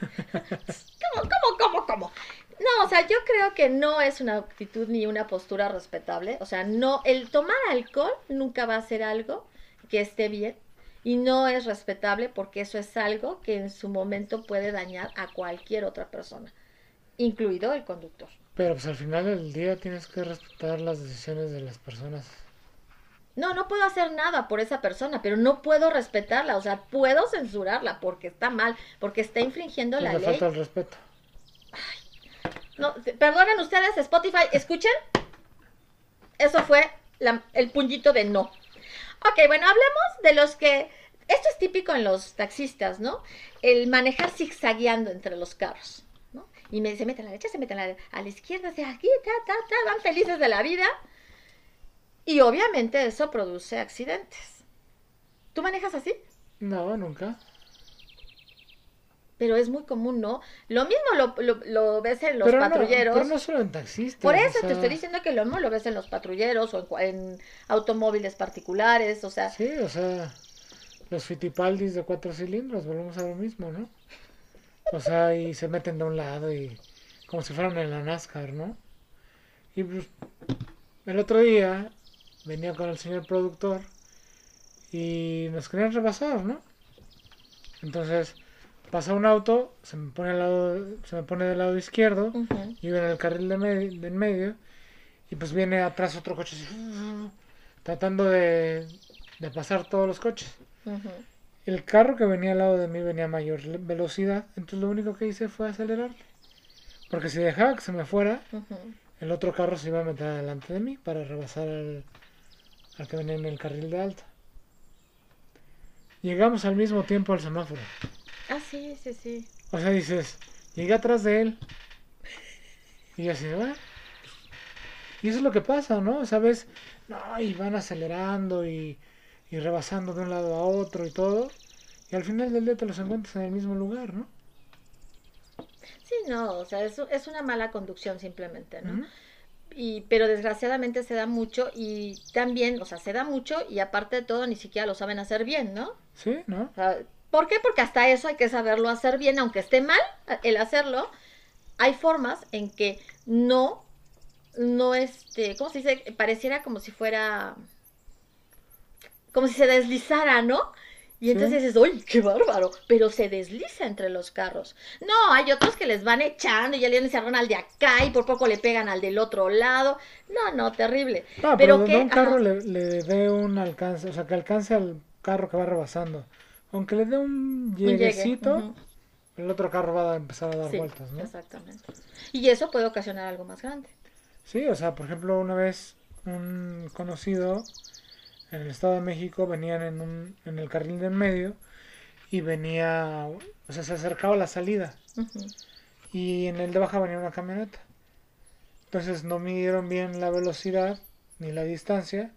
<laughs> ¿Cómo, cómo, cómo, cómo? No, o sea, yo creo que no es una actitud ni una postura respetable. O sea, no, el tomar alcohol nunca va a ser algo que esté bien y no es respetable porque eso es algo que en su momento puede dañar a cualquier otra persona, incluido el conductor. Pero pues al final del día tienes que respetar las decisiones de las personas. No, no puedo hacer nada por esa persona, pero no puedo respetarla, o sea, puedo censurarla porque está mal, porque está infringiendo Pues la le ley. falta el respeto. No, perdonen ustedes, Spotify, escuchen. Eso fue el puñito de no. Ok, bueno, hablemos de los que... Esto es típico en los taxistas, ¿no? El manejar zigzagueando entre los carros, ¿no? Y me, se meten a la derecha, se meten a la, a la izquierda, se aquí, ta, ta, ta, van felices de la vida. Y obviamente eso produce accidentes. ¿Tú manejas así? No, nunca. Pero es muy común, ¿no? Lo mismo lo, lo- lo ves en los pero patrulleros. No, pero no solo en taxistas. Por o eso te estoy diciendo que lo mismo lo ves en los patrulleros o en, en automóviles particulares, o sea, Sí, o sea, los fitipaldis de cuatro cilindros, volvemos a lo mismo, ¿no? O sea, y se meten de un lado y como si fueran en la NASCAR, ¿no? Y pues, el otro día venía con el señor productor y nos querían rebasar, ¿no? Entonces pasa un auto, se me pone al lado, se me pone del lado izquierdo, yo iba en el carril de, me- de en medio y pues viene atrás otro coche así, tratando de, de pasar todos los coches. El carro que venía al lado de mí venía a mayor velocidad, entonces lo único que hice fue acelerarle. Porque si dejaba que se me fuera, el otro carro se iba a meter delante de mí para rebasar al, al que venía en el carril de alta. Llegamos al mismo tiempo al semáforo. Ah, sí, sí, sí. O sea, dices, llegué atrás de él. Y yo así, "Ah". Y eso es lo que pasa, ¿no? ¿Sabes? No, y van acelerando y, y rebasando de un lado a otro y todo. Y al final del día te los encuentras en el mismo lugar, ¿no? Sí, no, o sea, es, es una mala conducción simplemente, ¿no? Y, pero desgraciadamente se da mucho y también, o sea, se da mucho y aparte de todo ni siquiera lo saben hacer bien, ¿no? Sí, ¿no? O sea, ¿Por qué? Porque hasta eso hay que saberlo hacer bien, aunque esté mal el hacerlo. Hay formas en que no, no este, ¿cómo se dice? Pareciera como si fuera, como si se deslizara, ¿no? Y entonces dices, ¡ay, qué bárbaro! Pero se desliza entre los carros. No, hay otros que les van echando y ya le agarran al de acá y por poco le pegan al del otro lado. No, no, terrible. Ah, pero, que- un carro le, le dé un alcance, o sea, que alcance al carro que va rebasando. Aunque le dé un Un llegue, lleguecito, el otro carro va a empezar a dar Sí, vueltas, ¿no? Exactamente. Y eso puede ocasionar algo más grande. Sí, o sea, por ejemplo, una vez un conocido en el Estado de México venían en, un, en el carril de en medio y venía, o sea, se acercaba la salida y en el de baja venía una camioneta. Entonces no midieron bien la velocidad ni la distancia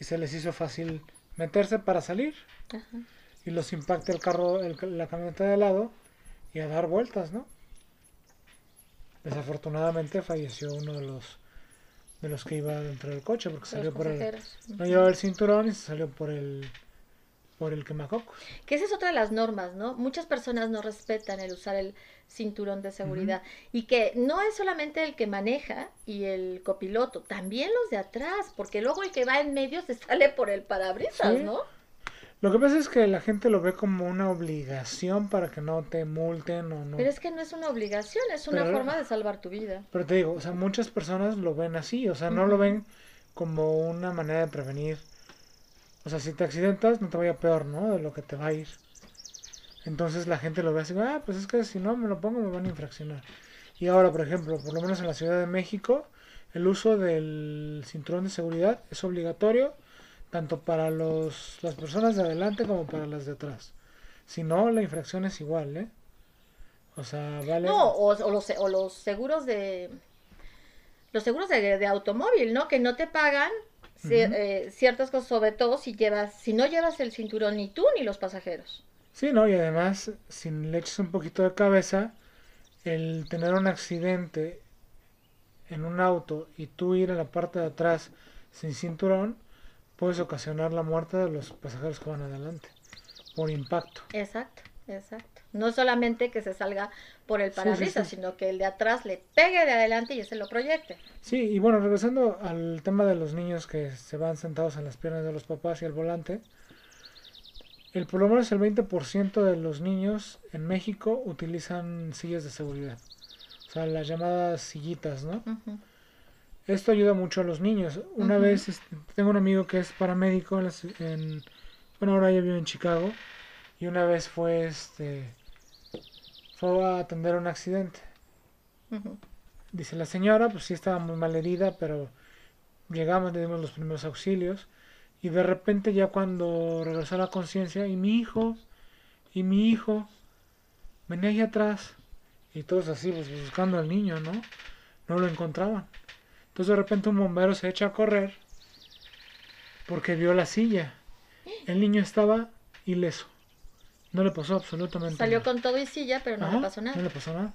y se les hizo fácil meterse para salir Ajá. Y los impacta el carro, el- la camioneta de lado y a dar vueltas, ¿no? Desafortunadamente falleció uno de los de los que iba dentro del coche porque salió por el no llevaba el cinturón y se salió por el por el quemacocos. Que esa es otra de las normas, ¿no? Muchas personas no respetan el usar el cinturón de seguridad y que no es solamente el que maneja y el copiloto, también los de atrás, porque luego el que va en medio se <laughs> sale por el parabrisas, Sí. ¿no? Lo que pasa es que la gente lo ve como una obligación para que no te multen o no. Pero es que no es una obligación, es una Pero- forma de salvar tu vida. Pero te digo, o sea, muchas personas lo ven así, o sea, no lo ven como una manera de prevenir o sea, si te accidentas, no te vaya peor, ¿no? De lo que te va a ir. Entonces la gente lo ve así, ah, pues es que si no me lo pongo me van a infraccionar. Y ahora, por ejemplo, por lo menos en la Ciudad de México, el uso del cinturón de seguridad es obligatorio tanto para los, las personas de adelante como para las de atrás. Si no, la infracción es igual, ¿eh? O sea, vale. No, o, o los, o los seguros de. Los seguros de, de automóvil, ¿no? Que no te pagan eh, ciertas cosas, sobre todo si llevas, si no llevas el cinturón ni tú ni los pasajeros. Sí, ¿no? Y además, si le echas un poquito de cabeza, el tener un accidente en un auto y tú ir a la parte de atrás sin cinturón, puedes ocasionar la muerte de los pasajeros que van adelante por impacto. Exacto, exacto. No solamente que se salga por el Sí, sí, parabrisas, sí. sino que el de atrás le pegue de adelante y ese lo proyecte. Sí, y bueno, regresando al tema de los niños que se van sentados en las piernas de los papás y al volante, el por lo menos el 20% de los niños en México utilizan sillas de seguridad. O sea, las llamadas sillitas, ¿no? Esto ayuda mucho a los niños. Una vez este, tengo un amigo que es paramédico en, bueno, ahora ya vive en Chicago y una vez fue este fue a atender un accidente. Dice la señora, pues sí estaba muy mal herida, pero llegamos, le dimos los primeros auxilios y de repente ya cuando regresó a la conciencia y mi hijo y mi hijo venía ahí atrás y todos así pues, buscando al niño, ¿no? No lo encontraban. Entonces de repente un bombero se echa a correr porque vio la silla. El niño estaba ileso. No le pasó absolutamente Salió nada. con todo y silla, pero no Ajá, le pasó nada. No le pasó nada.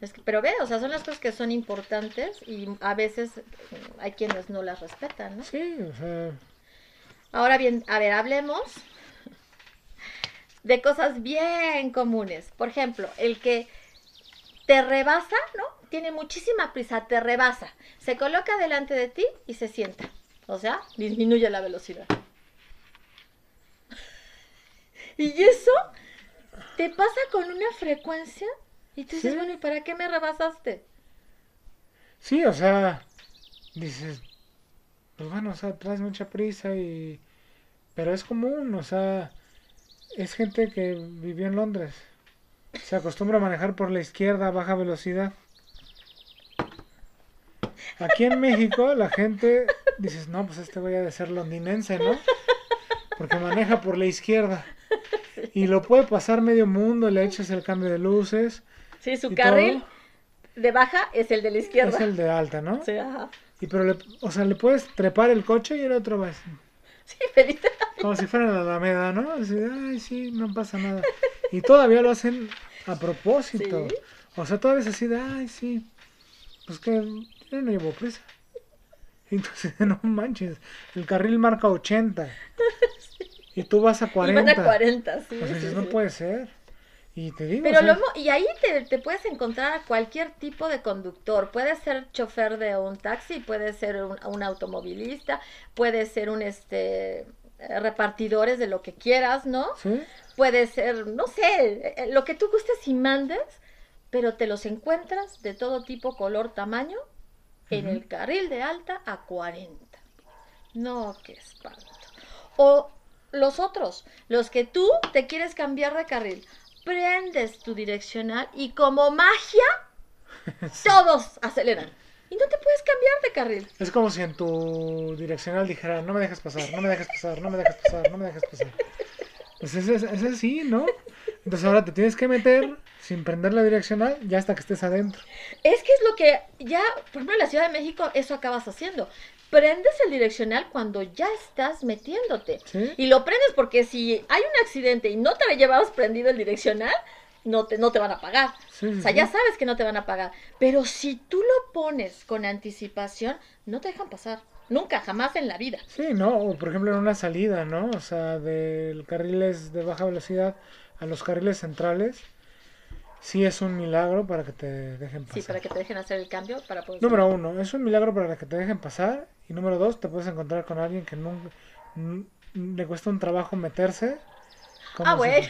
Es que- pero ve, o sea, son las cosas que son importantes y a veces eh, hay quienes no las respetan, ¿no? Sí, o sea, Ahora bien, a ver, hablemos de cosas bien comunes. Por ejemplo, el que te rebasa, ¿no? Tiene muchísima prisa, te rebasa. Se coloca delante de ti y se sienta. O sea, disminuye la velocidad. <laughs> Y eso te pasa con una frecuencia y tú dices, Sí. bueno, ¿y para qué me rebasaste? Sí, o sea, dices, pues bueno, o sea, traes mucha prisa y... Pero es común, o sea, es gente que vivió en Londres. Se acostumbra a manejar por la izquierda a baja velocidad. Aquí en México la gente dices, no, pues este voy a de ser londinense, ¿no? Porque maneja por la izquierda. Y lo puede pasar medio mundo, le echas el cambio de luces. Sí, su carril todo. de baja es el de la izquierda. Es el de alta, ¿no? Sí, ajá. Y pero le, o sea, le puedes trepar el coche y el otro va así, Sí, <laughs> feliz. como si fuera la Alameda, ¿no? Así, ay, sí, no pasa nada. Y todavía lo hacen a propósito. Sí. O sea, todavía es así de, ay, sí, pues que no llevo prisa. Y entonces, <laughs> no manches, el carril marca 80 y tú vas a <laughs> Y 40. van a 40, sí. Sea, sí, dices, no sí. puede ser. Y te digo, Pero o sea, luego, y ahí te, te puedes encontrar a cualquier tipo de conductor. Puede ser chofer de un taxi, puede ser un, un automovilista, puede ser un este eh, repartidores de lo que quieras, ¿no? ¿sí? Puede ser, no sé, eh, lo que tú gustes y mandes, pero te los encuentras de todo tipo, color, tamaño, en el carril de alta a 40. No, qué espanto. O los otros, los que tú te quieres cambiar de carril, prendes tu direccional y como magia, <laughs> Sí. todos aceleran. Y no te puedes cambiar de carril. Es como si en tu direccional dijera, no me dejes pasar, no me dejes pasar, no me dejes pasar, no me dejes pasar. Pues es, es, es así, ¿no? Entonces ahora te tienes que meter sin prender la direccional ya hasta que estés adentro. Es que es lo que ya, por ejemplo, en la Ciudad de México, eso acabas haciendo. Prendes el direccional cuando ya estás metiéndote. ¿Sí? Y lo prendes porque si hay un accidente y no te llevabas prendido el direccional, no te, no te van a pagar. Sí, O sea, sí. ya sabes que no te van a pagar. Pero si tú lo pones con anticipación, no te dejan pasar. Nunca, jamás en la vida. Sí, ¿no? O por ejemplo en una salida, ¿no? O sea, de carriles de baja velocidad a los carriles centrales, sí es un milagro para que te dejen pasar. Sí, para que te dejen hacer el cambio para poder... Número uno, es un milagro para que te dejen pasar. Y número dos, te puedes encontrar con alguien que nunca le cuesta un trabajo meterse. Ah, bueno.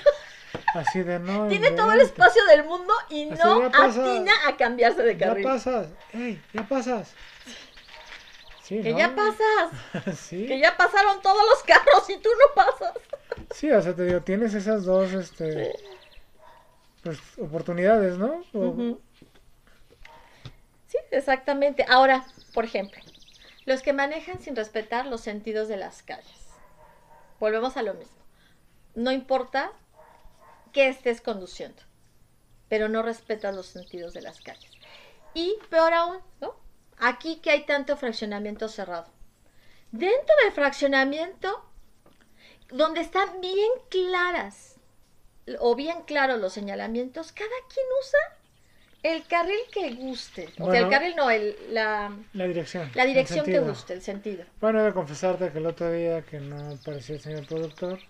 Así de no. <laughs> Tiene todo el espacio del mundo y Así no ya atina a cambiarse de Ya carril. pasas, ey, ya pasas. Sí, que ¿no? ya pasas, <laughs> sí. que ya pasaron todos los carros y tú no pasas. Sí, o sea, te digo, tienes esas dos, este, pues, oportunidades, ¿no? O-. Sí, exactamente. Ahora, por ejemplo, los que manejan sin respetar los sentidos de las calles. Volvemos a lo mismo. No importa que estés conduciendo, pero no respetas los sentidos de las calles. Y peor aún, ¿no? Aquí que hay tanto fraccionamiento cerrado. Dentro del fraccionamiento, donde están bien claras o bien claros los señalamientos, cada quien usa el carril que guste. O sea, el carril no, el, la, La dirección. la dirección que guste, el sentido. Bueno, de confesarte que el otro día que no apareció el señor productor,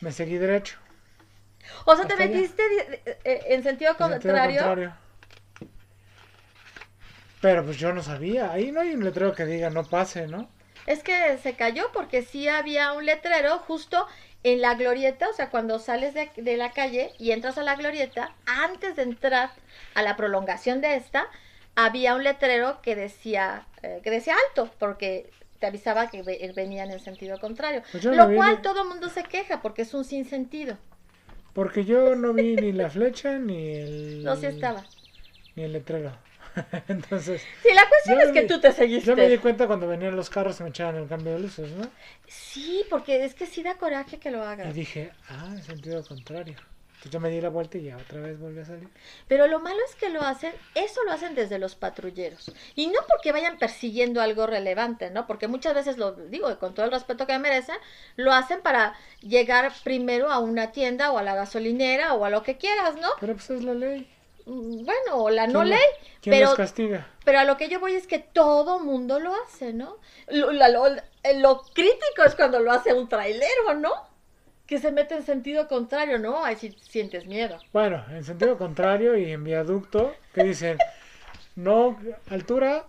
me seguí derecho. O sea, te Hasta metiste eh, en sentido en sentido contrario. Pero pues yo no sabía. Ahí no hay un letrero que diga no pase, ¿no? Es que se cayó porque sí había un letrero justo en la glorieta, o sea, cuando sales de, de la calle y entras a la glorieta, antes de entrar a la prolongación de esta, había un letrero que decía, eh, que decía alto, porque te avisaba que ve- venían en sentido contrario. Pues Lo cual todo el mundo se queja porque es un sinsentido. Porque yo no vi ni la flecha ni el. No, sí estaba. Ni el letrero. <laughs> Entonces, Sí, la cuestión es me que di- tú te seguiste. yo me di cuenta cuando venían los carros y me echaban el cambio de luces, ¿no? Sí, porque es que sí da coraje que lo Y hagas. dije, ah, en sentido contrario. Entonces yo me di la vuelta y ya otra vez volví a salir. Pero lo malo es que lo hacen, eso lo hacen desde los patrulleros. Y no porque vayan persiguiendo algo relevante, ¿no? Porque muchas veces lo digo, con todo el respeto que me merecen, lo hacen para llegar primero a una tienda o a la gasolinera o a lo que quieras, ¿no? Pero pues es la ley. Bueno, o la no ¿Quién la- ley, ¿Quién pero, los castiga? pero a lo que yo voy es que todo mundo lo hace, ¿no? Lo, la- lo- lo crítico es cuando lo hace un trailero, ¿no? Que se mete en sentido contrario, ¿no? Ahí sí sientes miedo. Bueno, en sentido <laughs> contrario y en viaducto, que dicen, no, altura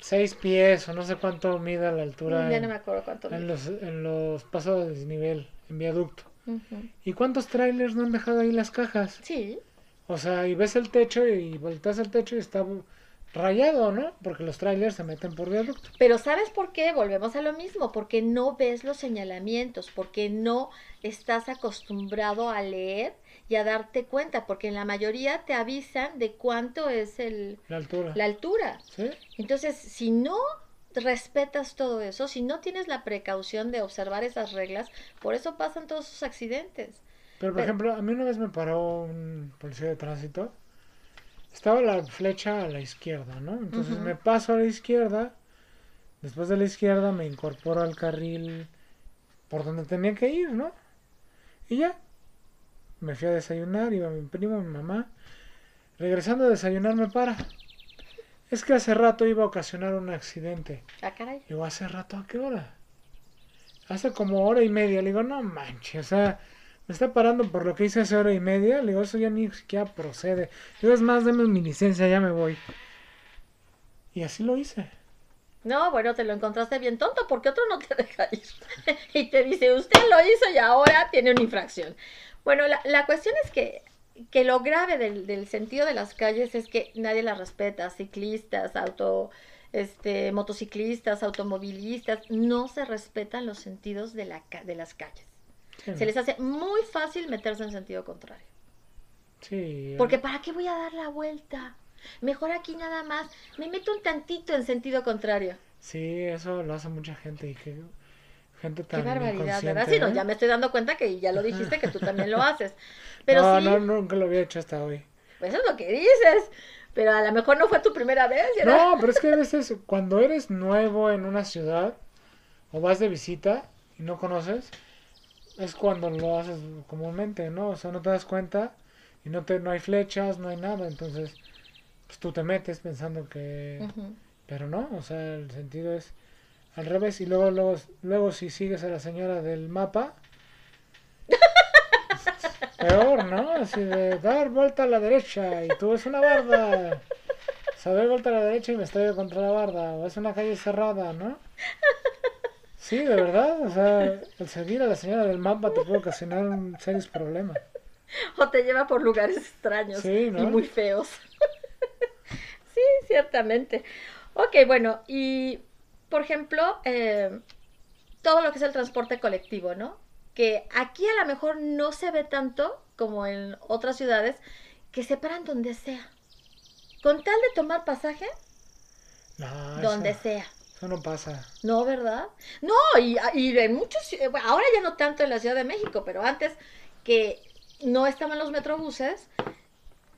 6 pies o no sé cuánto mida la altura ya en, no me acuerdo cuánto. en los, en los pasos de desnivel, en viaducto. ¿Y cuántos trailers no han dejado ahí las cajas? Sí, O sea, y ves el techo y volteas el techo y está rayado, ¿no? Porque los trailers se meten por viaducto. Pero ¿sabes por qué? Volvemos a lo mismo, porque no ves los señalamientos, porque no estás acostumbrado a leer y a darte cuenta, porque en la mayoría te avisan de cuánto es el, La altura. la altura. ¿Sí? Entonces, si no respetas todo eso, si no tienes la precaución de observar esas reglas, por eso pasan todos esos accidentes. Pero, por Pero- ejemplo, a mí una vez me paró un policía de tránsito. Estaba la flecha a la izquierda, ¿no? Entonces me paso a la izquierda. Después de la izquierda me incorporo al carril por donde tenía que ir, ¿no? Y ya. Me fui a desayunar, iba mi primo, mi mamá. Regresando a desayunar me para. Es que hace rato iba a ocasionar un accidente. Ah, caray. Digo, ¿hace rato a qué hora? Hace como hora y media. Le digo, no manches, o sea, me está parando por lo que hice hace hora y media. Le digo, eso ya ni siquiera procede. Le digo, es más, deme mi licencia, ya me voy. Y así lo hice. No, bueno, te lo encontraste bien tonto porque otro no te <laughs> deja ir. y te dice, usted lo hizo y ahora tiene una infracción. Bueno, la, cuestión es que, que lo grave del, sentido de las calles es que nadie las respeta. Ciclistas, auto, este, motociclistas, automovilistas, no se respetan los sentidos de, la, de las calles. Sí, Se les hace muy fácil meterse en sentido contrario. sí, Porque ¿para qué voy a dar la vuelta? Mejor aquí nada más. Me meto un tantito en sentido contrario. sí, eso lo hace mucha gente. Y que, gente Qué tan barbaridad, ¿verdad? Sí, no, ¿eh? ya me estoy dando cuenta que ya lo dijiste que tú también lo <laughs> haces. Pero no, sí, no, nunca lo había hecho hasta hoy. pues eso es lo que dices. Pero a lo mejor no fue tu primera vez, ¿verdad? No, pero es que a veces cuando eres nuevo en una ciudad o vas de visita y no conoces, es cuando lo haces comúnmente, ¿no? O sea, no te das cuenta y no te no hay flechas, no hay nada, entonces pues tú te metes pensando que pero no, o sea, el sentido es al revés y luego luego luego si sigues a la señora del mapa <laughs> peor, ¿no? Así de dar vuelta a la derecha y tú ves una barda. O sea, doy vuelta a la derecha y me estoy contra la barda. O es una calle cerrada, ¿no? <laughs> Sí, de verdad. O sea, el seguir a la señora del mapa te puede ocasionar un serios problemas. O te lleva por lugares extraños Sí, ¿no? y muy feos. <laughs> sí, ciertamente. Ok, bueno, y por ejemplo, eh, todo lo que es el transporte colectivo, ¿no? Que aquí a lo mejor no se ve tanto como en otras ciudades, que se paran donde sea. Con tal de tomar pasaje, No, donde sea. Eso no pasa. No, ¿verdad? No, y, y en muchos, eh, ahora ya no tanto en la Ciudad de México, pero antes que no estaban los metrobuses,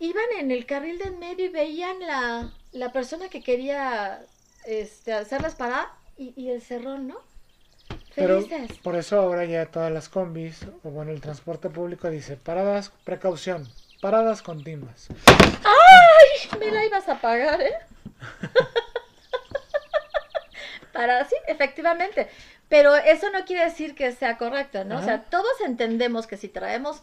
iban en el carril de en medio y veían la, la persona que quería este, hacerles parar y, y el cerrón, ¿no? Pero Felices. por eso ahora ya todas las combis, o bueno, el transporte público dice paradas, precaución, paradas continuas. Me la ibas a pagar, ¿eh? <laughs> Para sí, efectivamente. Pero eso no quiere decir que sea correcto, ¿no? O sea, todos entendemos que si traemos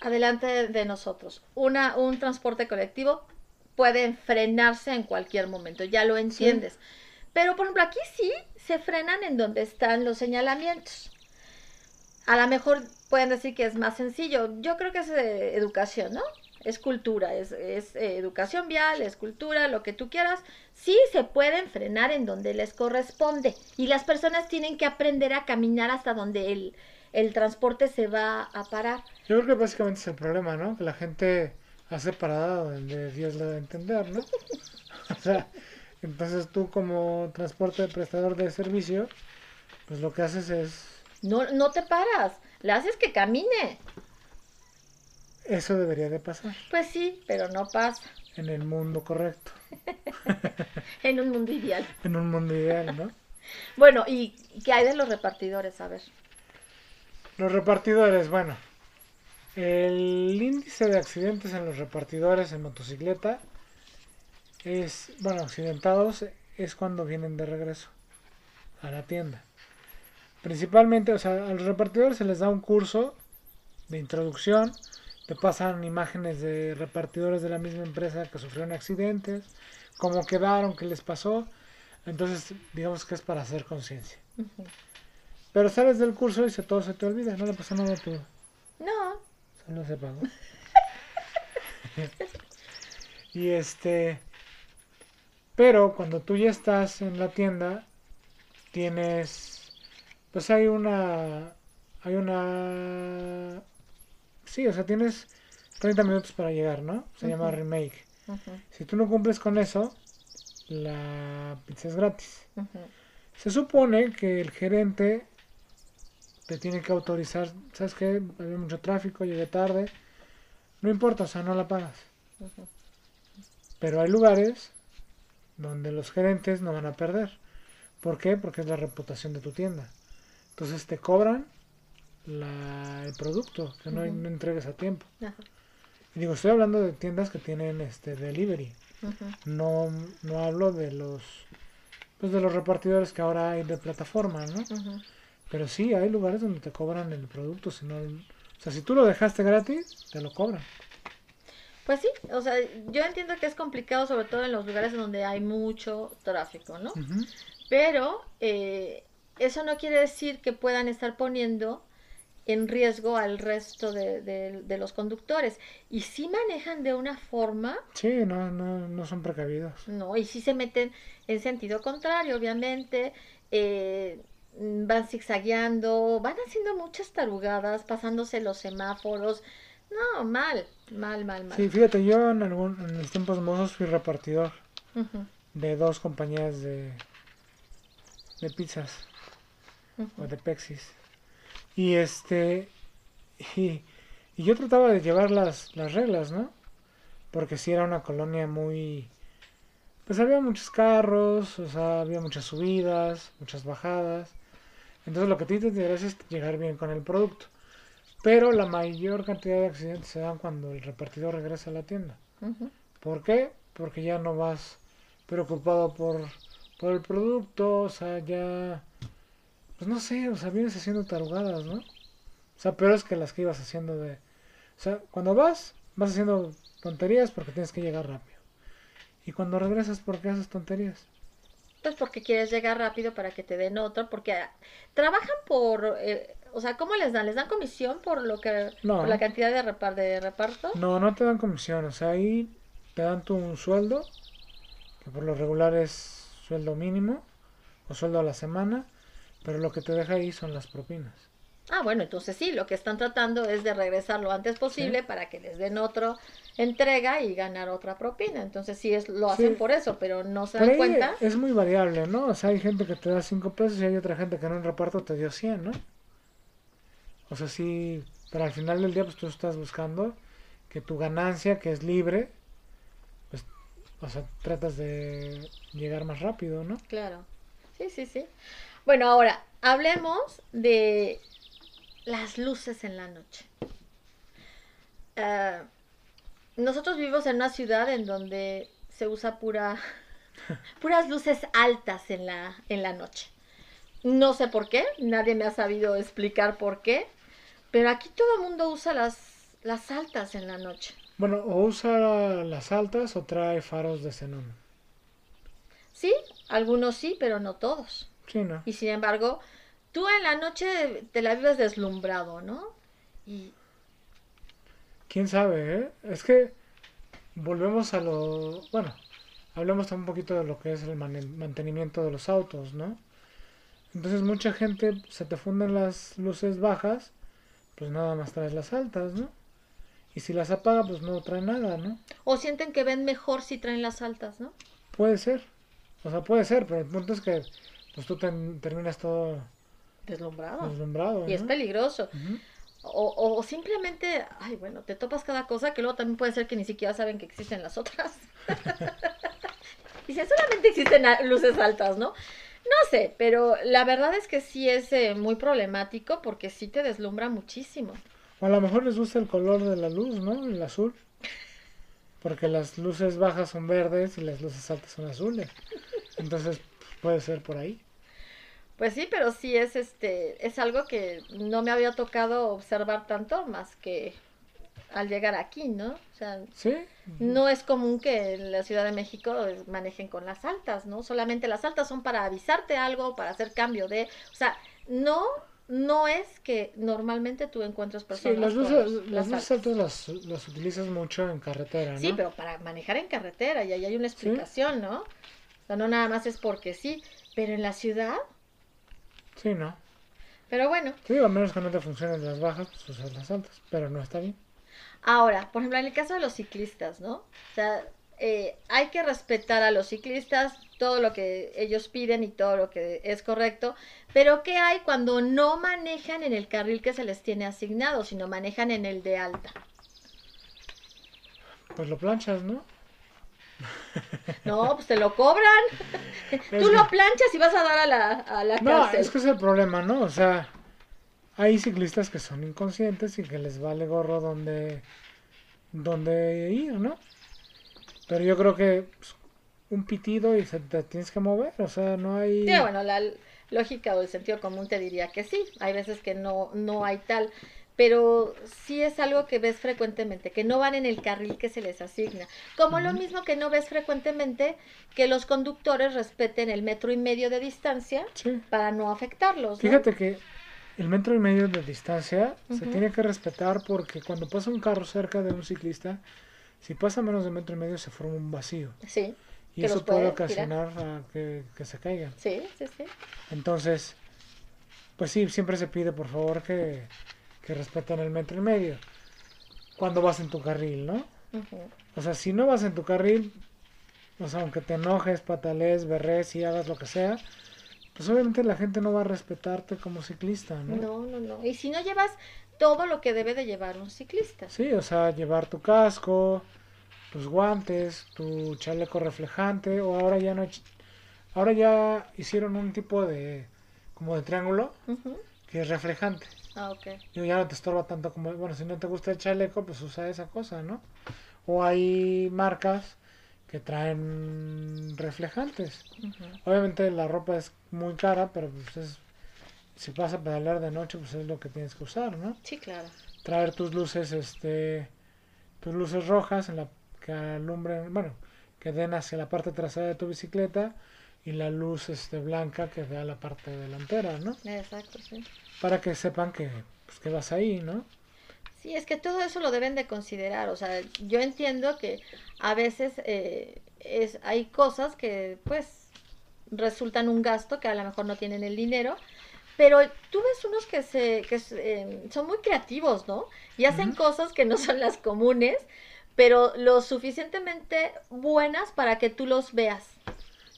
adelante de, nosotros una, un transporte colectivo, puede frenarse en cualquier momento, ya lo entiendes. Pero, por ejemplo, aquí sí se frenan en donde están los señalamientos. A lo mejor pueden decir que es más sencillo. Yo creo que es eh, educación, ¿no? Es cultura, es, es, eh, educación vial, es cultura, lo que tú quieras. Sí se pueden frenar en donde les corresponde. Y las personas tienen que aprender a caminar hasta donde el, el transporte se va a parar. Yo creo que básicamente es el problema, ¿no? Que la gente hace parada donde Dios le da a entender, ¿no? <laughs> o sea, entonces tú como transporte prestador de servicio, pues lo que haces es, No, no te paras, le haces que camine. Eso debería de pasar Pues sí, pero no pasa. en el mundo correcto, <laughs> En un mundo ideal. en un mundo ideal, ¿no? Bueno, ¿y qué hay de los repartidores? A ver. Los repartidores, bueno, el índice de accidentes en los repartidores en motocicleta es, bueno, accidentados es cuando vienen de regreso a la tienda. Principalmente, o sea, a los repartidores se les da un curso de introducción, te pasan imágenes de repartidores de la misma empresa que sufrieron accidentes, cómo quedaron, qué les pasó. Entonces, digamos que es para hacer conciencia. Pero sales del curso y se, todo se te olvida, no le pasa nada a tu, No, Solo se pagó. <laughs> y este. Pero cuando tú ya estás en la tienda, tienes. Pues hay una. Hay una. Sí, o sea, tienes 30 minutos para llegar, ¿no? Se llama remake. Si tú no cumples con eso, la pizza es gratis. Se supone que el gerente te tiene que autorizar, ¿sabes qué? Había mucho tráfico, llegué tarde. No importa, o sea, no la pagas. Pero hay lugares donde los gerentes no van a perder. ¿Por qué? Porque es la reputación de tu tienda. Entonces te cobran la- el producto que no, Ujú. no entregues a tiempo. Ajá, Y digo, estoy hablando de tiendas que tienen este delivery. No, no hablo de los pues de los repartidores que ahora hay de plataforma, ¿no? Pero sí, hay lugares donde te cobran el producto, si no, o sea, si tú lo dejaste gratis, te lo cobran. Pues sí, o sea, yo entiendo que es complicado, sobre todo en los lugares donde hay mucho tráfico, ¿no? Pero eh, eso no quiere decir que puedan estar poniendo en riesgo al resto de, de- de los conductores. Y si manejan de una forma, Sí, no, no, no son precavidos. ¿no? Y si se meten en sentido contrario, obviamente, eh, van zigzagueando, van haciendo muchas tarugadas, pasándose los semáforos. No, mal, mal, mal, mal. Sí, fíjate, yo en, algún, en mis tiempos mozos fui repartidor de dos compañías de, de pizzas o de Pexis. Y este, y, y yo trataba de llevar las, las reglas, ¿no? Porque si era una colonia muy... Pues había muchos carros, o sea, había muchas subidas, muchas bajadas. Entonces lo que te interesa es llegar bien con el producto. Pero la mayor cantidad de accidentes se dan cuando el repartidor regresa a la tienda. ¿Por qué? Porque ya no vas preocupado por, por el producto, o sea, ya... Pues no sé, o sea, vienes haciendo tarugadas, ¿no? O sea, peores que las que ibas haciendo de... O sea, cuando vas, vas haciendo tonterías porque tienes que llegar rápido. Y cuando regresas, ¿por qué haces tonterías? Pues porque quieres llegar rápido para que te den otro, porque ah, trabajan por, eh, o sea, ¿cómo les dan? ¿Les dan comisión por lo que, No. por la cantidad de, repar- de reparto? No, no te dan comisión, o sea, ahí te dan tu un sueldo, que por lo regular es sueldo mínimo, o sueldo a la semana, pero lo que te deja ahí son las propinas. Ah, bueno, entonces sí, lo que están tratando es de regresar lo antes posible para que les den otra entrega y ganar otra propina. Entonces sí, es, lo hacen por eso, pero no se dan cuenta. Es muy variable, ¿no? O sea, hay gente que te da 5 pesos y hay otra gente que en un reparto te dio 100, ¿no? O sea, sí, pero al final del día pues tú estás buscando que tu ganancia, que es libre, pues, o sea, tratas de llegar más rápido, ¿no? Claro, sí, sí, sí. Bueno, ahora, hablemos de las luces en la noche. Ah, nosotros vivimos en una ciudad en donde se usa pura, <laughs> puras luces altas en la, en la noche. No sé por qué, nadie me ha sabido explicar por qué, pero aquí todo el mundo usa las, las altas en la noche. Bueno, o usa las altas o trae faros de xenón. Sí, algunos sí, pero no todos. Sí, ¿no? Y sin embargo, tú en la noche te la vives deslumbrado, ¿no? Y... ¿Quién sabe, eh? Es que volvemos a lo... Bueno, hablemos un poquito de lo que es el mantenimiento de los autos, ¿no? Entonces mucha gente se te funden las luces bajas, pues nada más traes las altas, ¿no? Y si las apaga, pues no trae nada, ¿no? O sienten que ven mejor si traen las altas, ¿no? Puede ser. O sea, puede ser, pero el punto es que pues tú terminas todo deslumbrado. Y es peligroso. o, o, simplemente, ay, bueno, te topas cada cosa que luego también puede ser que ni siquiera saben que existen las otras. <laughs> y si solamente existen luces altas, ¿no? No sé, pero la verdad es que sí es eh, muy problemático porque sí te deslumbra muchísimo. O a lo mejor les gusta el color de la luz, ¿no? El azul. Porque las luces bajas son verdes y las luces altas son azules. Entonces puede ser por ahí. Pues sí, pero sí es este, es algo que no me había tocado observar tanto más que al llegar aquí, ¿no? O sea, ¿Sí? no es común que en la Ciudad de México manejen con las altas, ¿no? Solamente las altas son para avisarte algo, para hacer cambio de, o sea, no no es que normalmente tú encuentres personas. Sí, las luces, las, luces altas las, utilizas mucho en carretera, ¿no? Sí, pero para manejar en carretera y ahí hay una explicación, ¿no? O sea, no nada más es porque sí, pero en la ciudad Sí, ¿no? Pero bueno. Sí, a menos que no te funcionen las bajas, pues usas las altas, pero no está bien. Ahora, por ejemplo, en el caso de los ciclistas, ¿no? O sea, eh, hay que respetar a los ciclistas, todo lo que ellos piden y todo lo que es correcto, pero ¿qué hay cuando no manejan en el carril que se les tiene asignado, sino manejan en el de alta? Pues lo planchas, ¿no? <laughs> No, pues te lo cobran. Tú lo planchas y vas a dar a la, a la no, es que es el problema, ¿no? O sea, hay ciclistas que son inconscientes y que les vale gorro donde, donde ir, ¿no? Pero yo creo que pues, un pitido y se, te tienes que mover, o sea, no hay... Sí, bueno, la lógica o el sentido común te diría que sí. Hay veces que no, no hay tal pero sí es algo que ves frecuentemente, que no van en el carril que se les asigna. Como lo mismo que no ves frecuentemente que los conductores respeten el metro y medio de distancia para no afectarlos. Fíjate que el metro y medio de distancia se tiene que respetar porque cuando pasa un carro cerca de un ciclista, si pasa menos de metro y medio se forma un vacío. Sí. Y eso puede, ocasionar que, que, se caigan. Sí, sí, sí. Entonces, pues sí, siempre se pide por favor que que respetan el metro y medio cuando vas en tu carril, ¿no? O sea, si no vas en tu carril, o sea, aunque te enojes, patales, berres y hagas lo que sea, pues obviamente la gente no va a respetarte como ciclista, ¿no? No, no, no. Y si no llevas todo lo que debe de llevar un ciclista. Sí, o sea, llevar tu casco, tus guantes, tu chaleco reflejante, o ahora ya no, ahora ya hicieron un tipo de, como de triángulo, que es reflejante. Ah, ok. Y ya no te estorba tanto como, bueno, si no te gusta el chaleco, pues usa esa cosa, ¿no? O hay marcas que traen reflejantes. Obviamente la ropa es muy cara, pero pues es, si vas a pedalear de noche, pues es lo que tienes que usar, ¿no? Sí, claro. Traer tus luces, este, tus luces rojas en la que alumbren, bueno, que den hacia la parte trasera de tu bicicleta y la luz este blanca que vea la parte delantera, ¿no? Exacto, sí para que sepan que, pues, que vas ahí, ¿no? Sí, es que todo eso lo deben de considerar. O sea, yo entiendo que a veces eh, es, hay cosas que, pues, resultan un gasto, que a lo mejor no tienen el dinero. Pero tú ves unos que, se, que eh, son muy creativos, ¿no? Y hacen cosas que no son las comunes, pero lo suficientemente buenas para que tú los veas.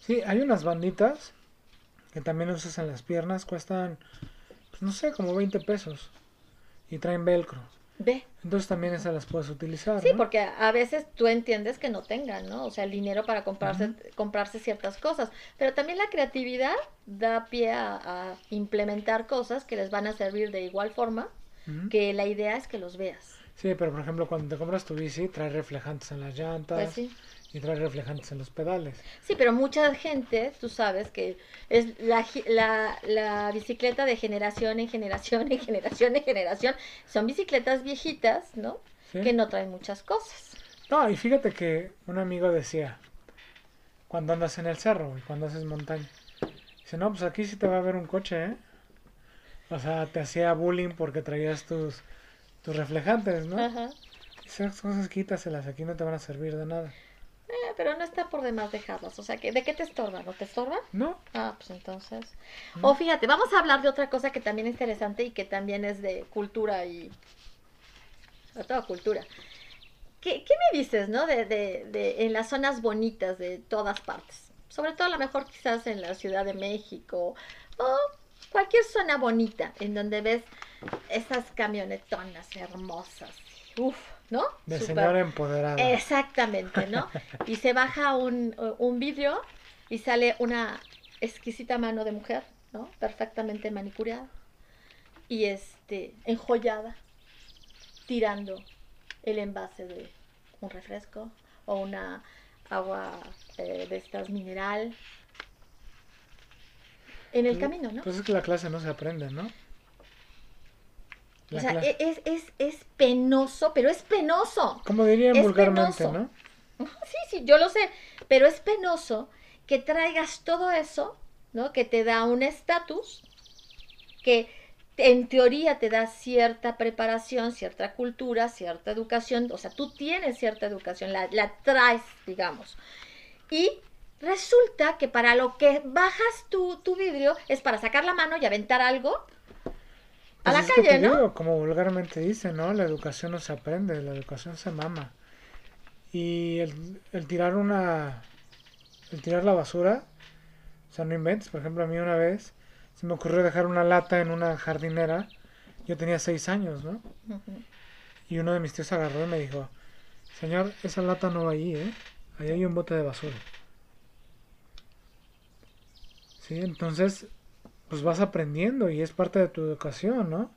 Sí, hay unas banditas que también usas en las piernas, cuestan, no sé, como 20 pesos. Y traen velcro. Ve. Entonces también esas las puedes utilizar. Sí, porque a veces tú entiendes que no tengan, ¿no? O sea, el dinero para comprarse, comprarse ciertas cosas. Pero también la creatividad da pie a, implementar cosas que les van a servir de igual forma, que la idea es que los veas. Sí, pero por ejemplo, cuando te compras tu bici, trae reflejantes en las llantas. Pues sí y trae reflejantes en los pedales. Sí, pero mucha gente, tú sabes que es la, la, la, bicicleta de generación en generación en generación en generación. Son bicicletas viejitas, ¿no? Que no traen muchas cosas. No, y fíjate que un amigo decía, cuando andas en el cerro y cuando haces montaña, dice, no, pues aquí sí te va a ver un coche, ¿eh? O sea, te hacía bullying porque traías tus, tus reflejantes, ¿no? Ajá. Esas cosas quítaselas, aquí no te van a servir de nada. Eh, pero no está por demás dejarlas. O sea, que ¿de qué te estorban? ¿No te estorban? No. Ah, pues entonces. O fíjate, vamos a hablar de otra cosa que también es interesante y que también es de cultura y. de toda cultura. ¿Qué, ¿Qué, me dices, no? De, de, de, en las zonas bonitas de todas partes. Sobre todo a lo mejor quizás en la Ciudad de México o cualquier zona bonita en donde ves esas camionetonas hermosas. Uf, ¿no? De señora empoderada. Exactamente, ¿no? <laughs> y se baja un, un vidrio y sale una exquisita mano de mujer, ¿no? Perfectamente manicurada y este enjollada, tirando el envase de un refresco o una agua eh, de estas mineral en el camino, ¿no? Pues es que la clase no se aprende, ¿no? O sea, e, es, es, es penoso, pero es penoso. Como dirían vulgarmente, ¿no? Sí, sí, yo lo sé, pero es penoso que traigas todo eso, ¿no? Que te da un estatus, que en teoría te da cierta preparación, cierta cultura, cierta educación, o sea, tú tienes cierta educación, la, la traes, digamos. Y resulta que para lo que bajas tu, tu vidrio es para sacar la mano y aventar algo a pues la calle, ¿no? como vulgarmente dice, ¿no? La educación no se aprende, la educación se mama. Y el, el tirar una. El tirar la basura, o sea, no inventes. Por ejemplo, a mí una vez se me ocurrió dejar una lata en una jardinera. Yo tenía seis años, ¿no? Y uno de mis tíos agarró y me dijo: Señor, esa lata no va ahí, ¿eh? Ahí hay un bote de basura. Sí, entonces pues vas aprendiendo y es parte de tu educación, ¿no?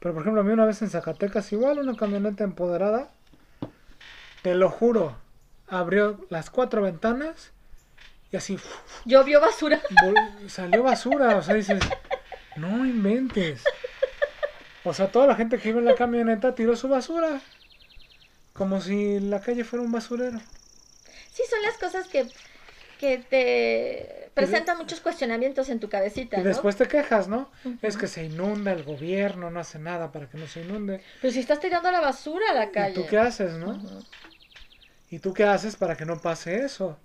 Pero por ejemplo, a mí una vez en Zacatecas, igual una camioneta empoderada, te lo juro, abrió las cuatro ventanas y así. ¿Llovió basura? Salió basura, o sea, dices, no inventes. O sea, toda la gente que iba en la camioneta tiró su basura. Como si la calle fuera un basurero. Sí, son las cosas que que te presenta muchos cuestionamientos en tu cabecita. Y después te quejas, ¿no? Es que se inunda el gobierno, no hace nada para que no se inunde. Pero si estás tirando la basura a la calle. ¿Y tú qué haces, no? ¿Y tú qué haces para que no pase eso?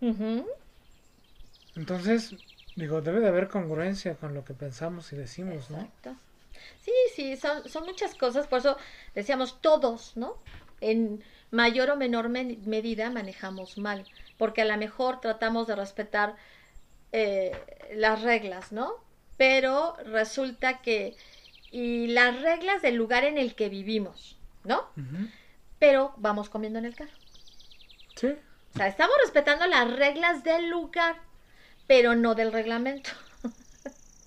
Entonces, digo, debe de haber congruencia con lo que pensamos y decimos, Exacto. Sí, sí, son, son muchas cosas, por eso decíamos todos, ¿no? En mayor o menor medida manejamos mal porque a lo mejor tratamos de respetar eh, las reglas, ¿no? Pero resulta que, y las reglas del lugar en el que vivimos, ¿no? Pero vamos comiendo en el carro. Sí. O sea, estamos respetando las reglas del lugar, pero no del reglamento. <laughs>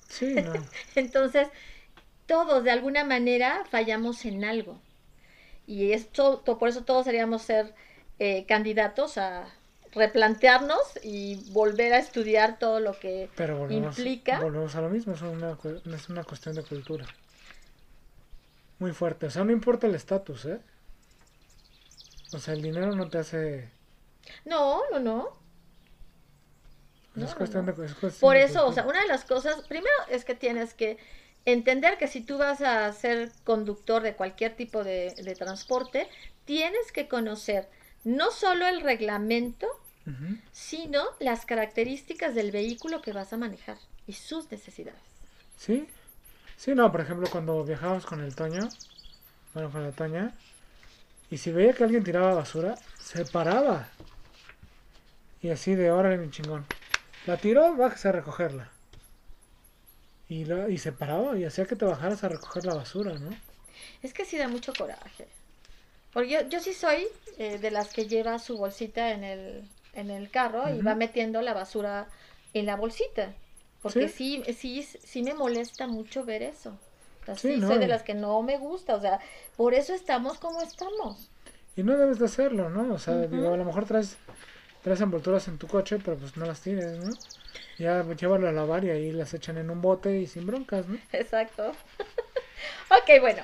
Sí, no. Entonces, todos de alguna manera fallamos en algo. Y esto, por eso todos seríamos ser eh, candidatos a, replantearnos y volver a estudiar todo lo que Pero implica. Volvemos a lo mismo, es una, es una cuestión de cultura. Muy fuerte. O sea, no importa el estatus, ¿eh? O sea, el dinero no te hace... No, no, no. es cuestión de... Por eso, o sea, una de las cosas, primero es que tienes que entender que si tú vas a ser conductor de cualquier tipo de, de transporte, tienes que conocer no solo el reglamento Sino las características del vehículo que vas a manejar y sus necesidades. ¿Sí? Sí, no, por ejemplo, cuando viajábamos con el Toño, bueno, con la Toña, y si veía que alguien tiraba basura, se paraba. Y así de órale, mi chingón. La tiró, bájese a recogerla. Y, la- y se paraba y hacía que te bajaras a recoger la basura, ¿no? Es que sí da mucho coraje. Porque yo, yo sí soy eh, de las que lleva su bolsita en el, en el carro y va metiendo la basura en la bolsita. Porque sí, sí, sí, me molesta mucho ver eso. Sea, Sí, no, soy de las que no me gusta. O sea, por eso estamos como estamos. Y no debes de hacerlo, ¿no? O sea, digo, a lo mejor traes, traes envolturas en tu coche, pero pues no las tires, ¿no? Ya llévalo a lavar y ahí las echan en un bote y sin broncas, ¿no? Exacto. <laughs> ok, bueno.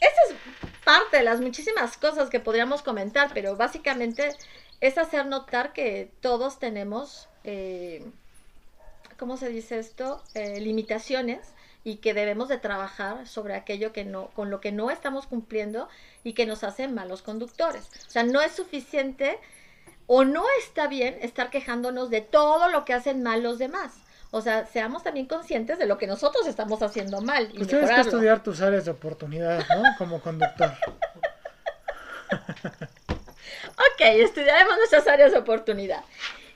Esa es parte de las muchísimas cosas que podríamos comentar, pero básicamente es hacer notar que todos tenemos, eh, ¿cómo se dice esto? Eh, limitaciones y que debemos de trabajar sobre aquello que no, con lo que no estamos cumpliendo y que nos hacen malos conductores. O sea, no es suficiente o no está bien estar quejándonos de todo lo que hacen mal los demás. O sea, seamos también conscientes de lo que nosotros estamos haciendo mal y Pues tienes que estudiar tus áreas de oportunidad, ¿no? Como conductor. <laughs> Ok, estudiaremos nuestras áreas de oportunidad.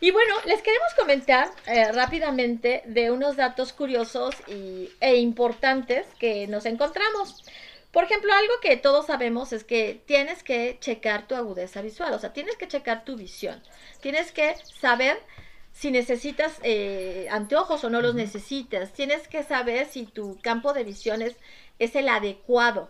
Y bueno, les queremos comentar eh, rápidamente de unos datos curiosos y, e importantes que nos encontramos. Por ejemplo, algo que todos sabemos es que tienes que checar tu agudeza visual, o sea, tienes que checar tu visión. Tienes que saber si necesitas eh, anteojos o no los necesitas. Tienes que saber si tu campo de visión es, es el adecuado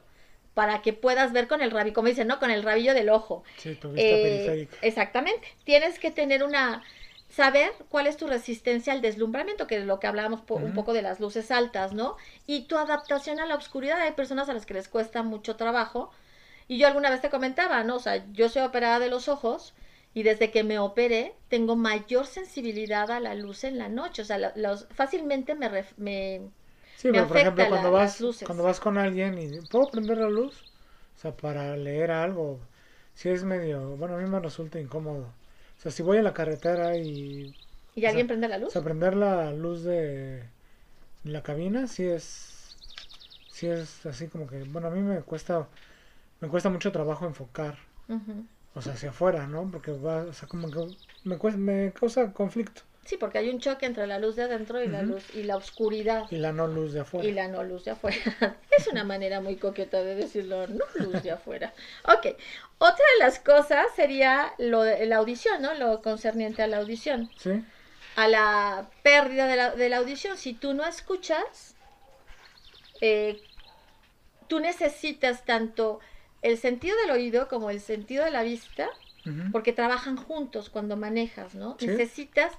para que puedas ver con el rabillo, como dicen, ¿no? Con el rabillo del ojo. Sí, tu vista Eh, periférica. Exactamente. Tienes que tener una saber cuál es tu resistencia al deslumbramiento, que es lo que hablábamos po- un poco de las luces altas, ¿no? Y tu adaptación a la oscuridad. Hay personas a las que les cuesta mucho trabajo. Y yo alguna vez te comentaba, ¿no? O sea, yo soy operada de los ojos y desde que me operé tengo mayor sensibilidad a la luz en la noche. O sea, la- los, fácilmente me, ref- me... Sí, me pero por ejemplo, cuando la- vas, cuando vas con alguien y ¿puedo prender la luz? O sea, para leer algo. Si es medio, bueno, a mí me resulta incómodo. O sea, si voy a la carretera y, ¿Y alguien sea, prende la o luz? sea, prender la luz de la cabina, sí es, sí es así como que, bueno, a mí me cuesta, me cuesta mucho trabajo enfocar, o sea, hacia afuera, ¿no? Porque va, o sea, como que me, cuesta- me causa conflicto. Sí, porque hay un choque entre la luz de adentro y la luz y la oscuridad. Y la no luz de afuera. Y la no luz de afuera. <laughs> Es una manera muy coqueta de decirlo, no luz de afuera. Ok, otra de las cosas sería lo de la audición, ¿no? Lo concerniente a la audición, Sí, a la pérdida de la, de la audición. Si tú no escuchas, eh, tú necesitas tanto el sentido del oído como el sentido de la vista porque trabajan juntos cuando manejas, ¿no? Sí. Necesitas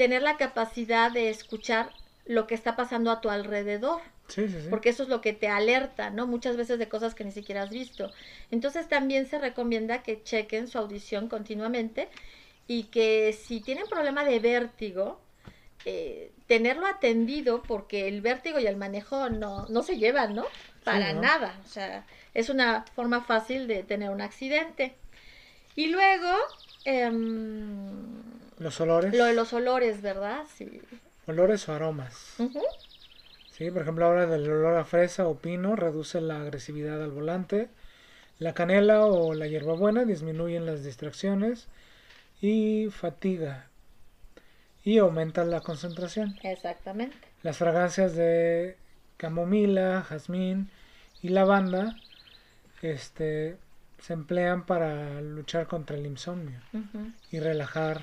tener la capacidad de escuchar lo que está pasando a tu alrededor, sí, sí, sí. porque eso es lo que te alerta, ¿no? Muchas veces de cosas que ni siquiera has visto. Entonces también se recomienda que chequen su audición continuamente y que si tienen problema de vértigo, eh, tenerlo atendido porque el vértigo y el manejo no, no se llevan, ¿no? Para ¿no? nada. O sea, es una forma fácil de tener un accidente. Y luego, em, Los olores. lo de los olores, ¿verdad? Sí. Olores o aromas. Sí, por ejemplo, ahora del olor a fresa o pino reduce la agresividad al volante. La canela o la hierbabuena disminuyen las distracciones y fatiga y aumenta la concentración. Exactamente. Las fragancias de camomila, jazmín y lavanda este, se emplean para luchar contra el insomnio y relajar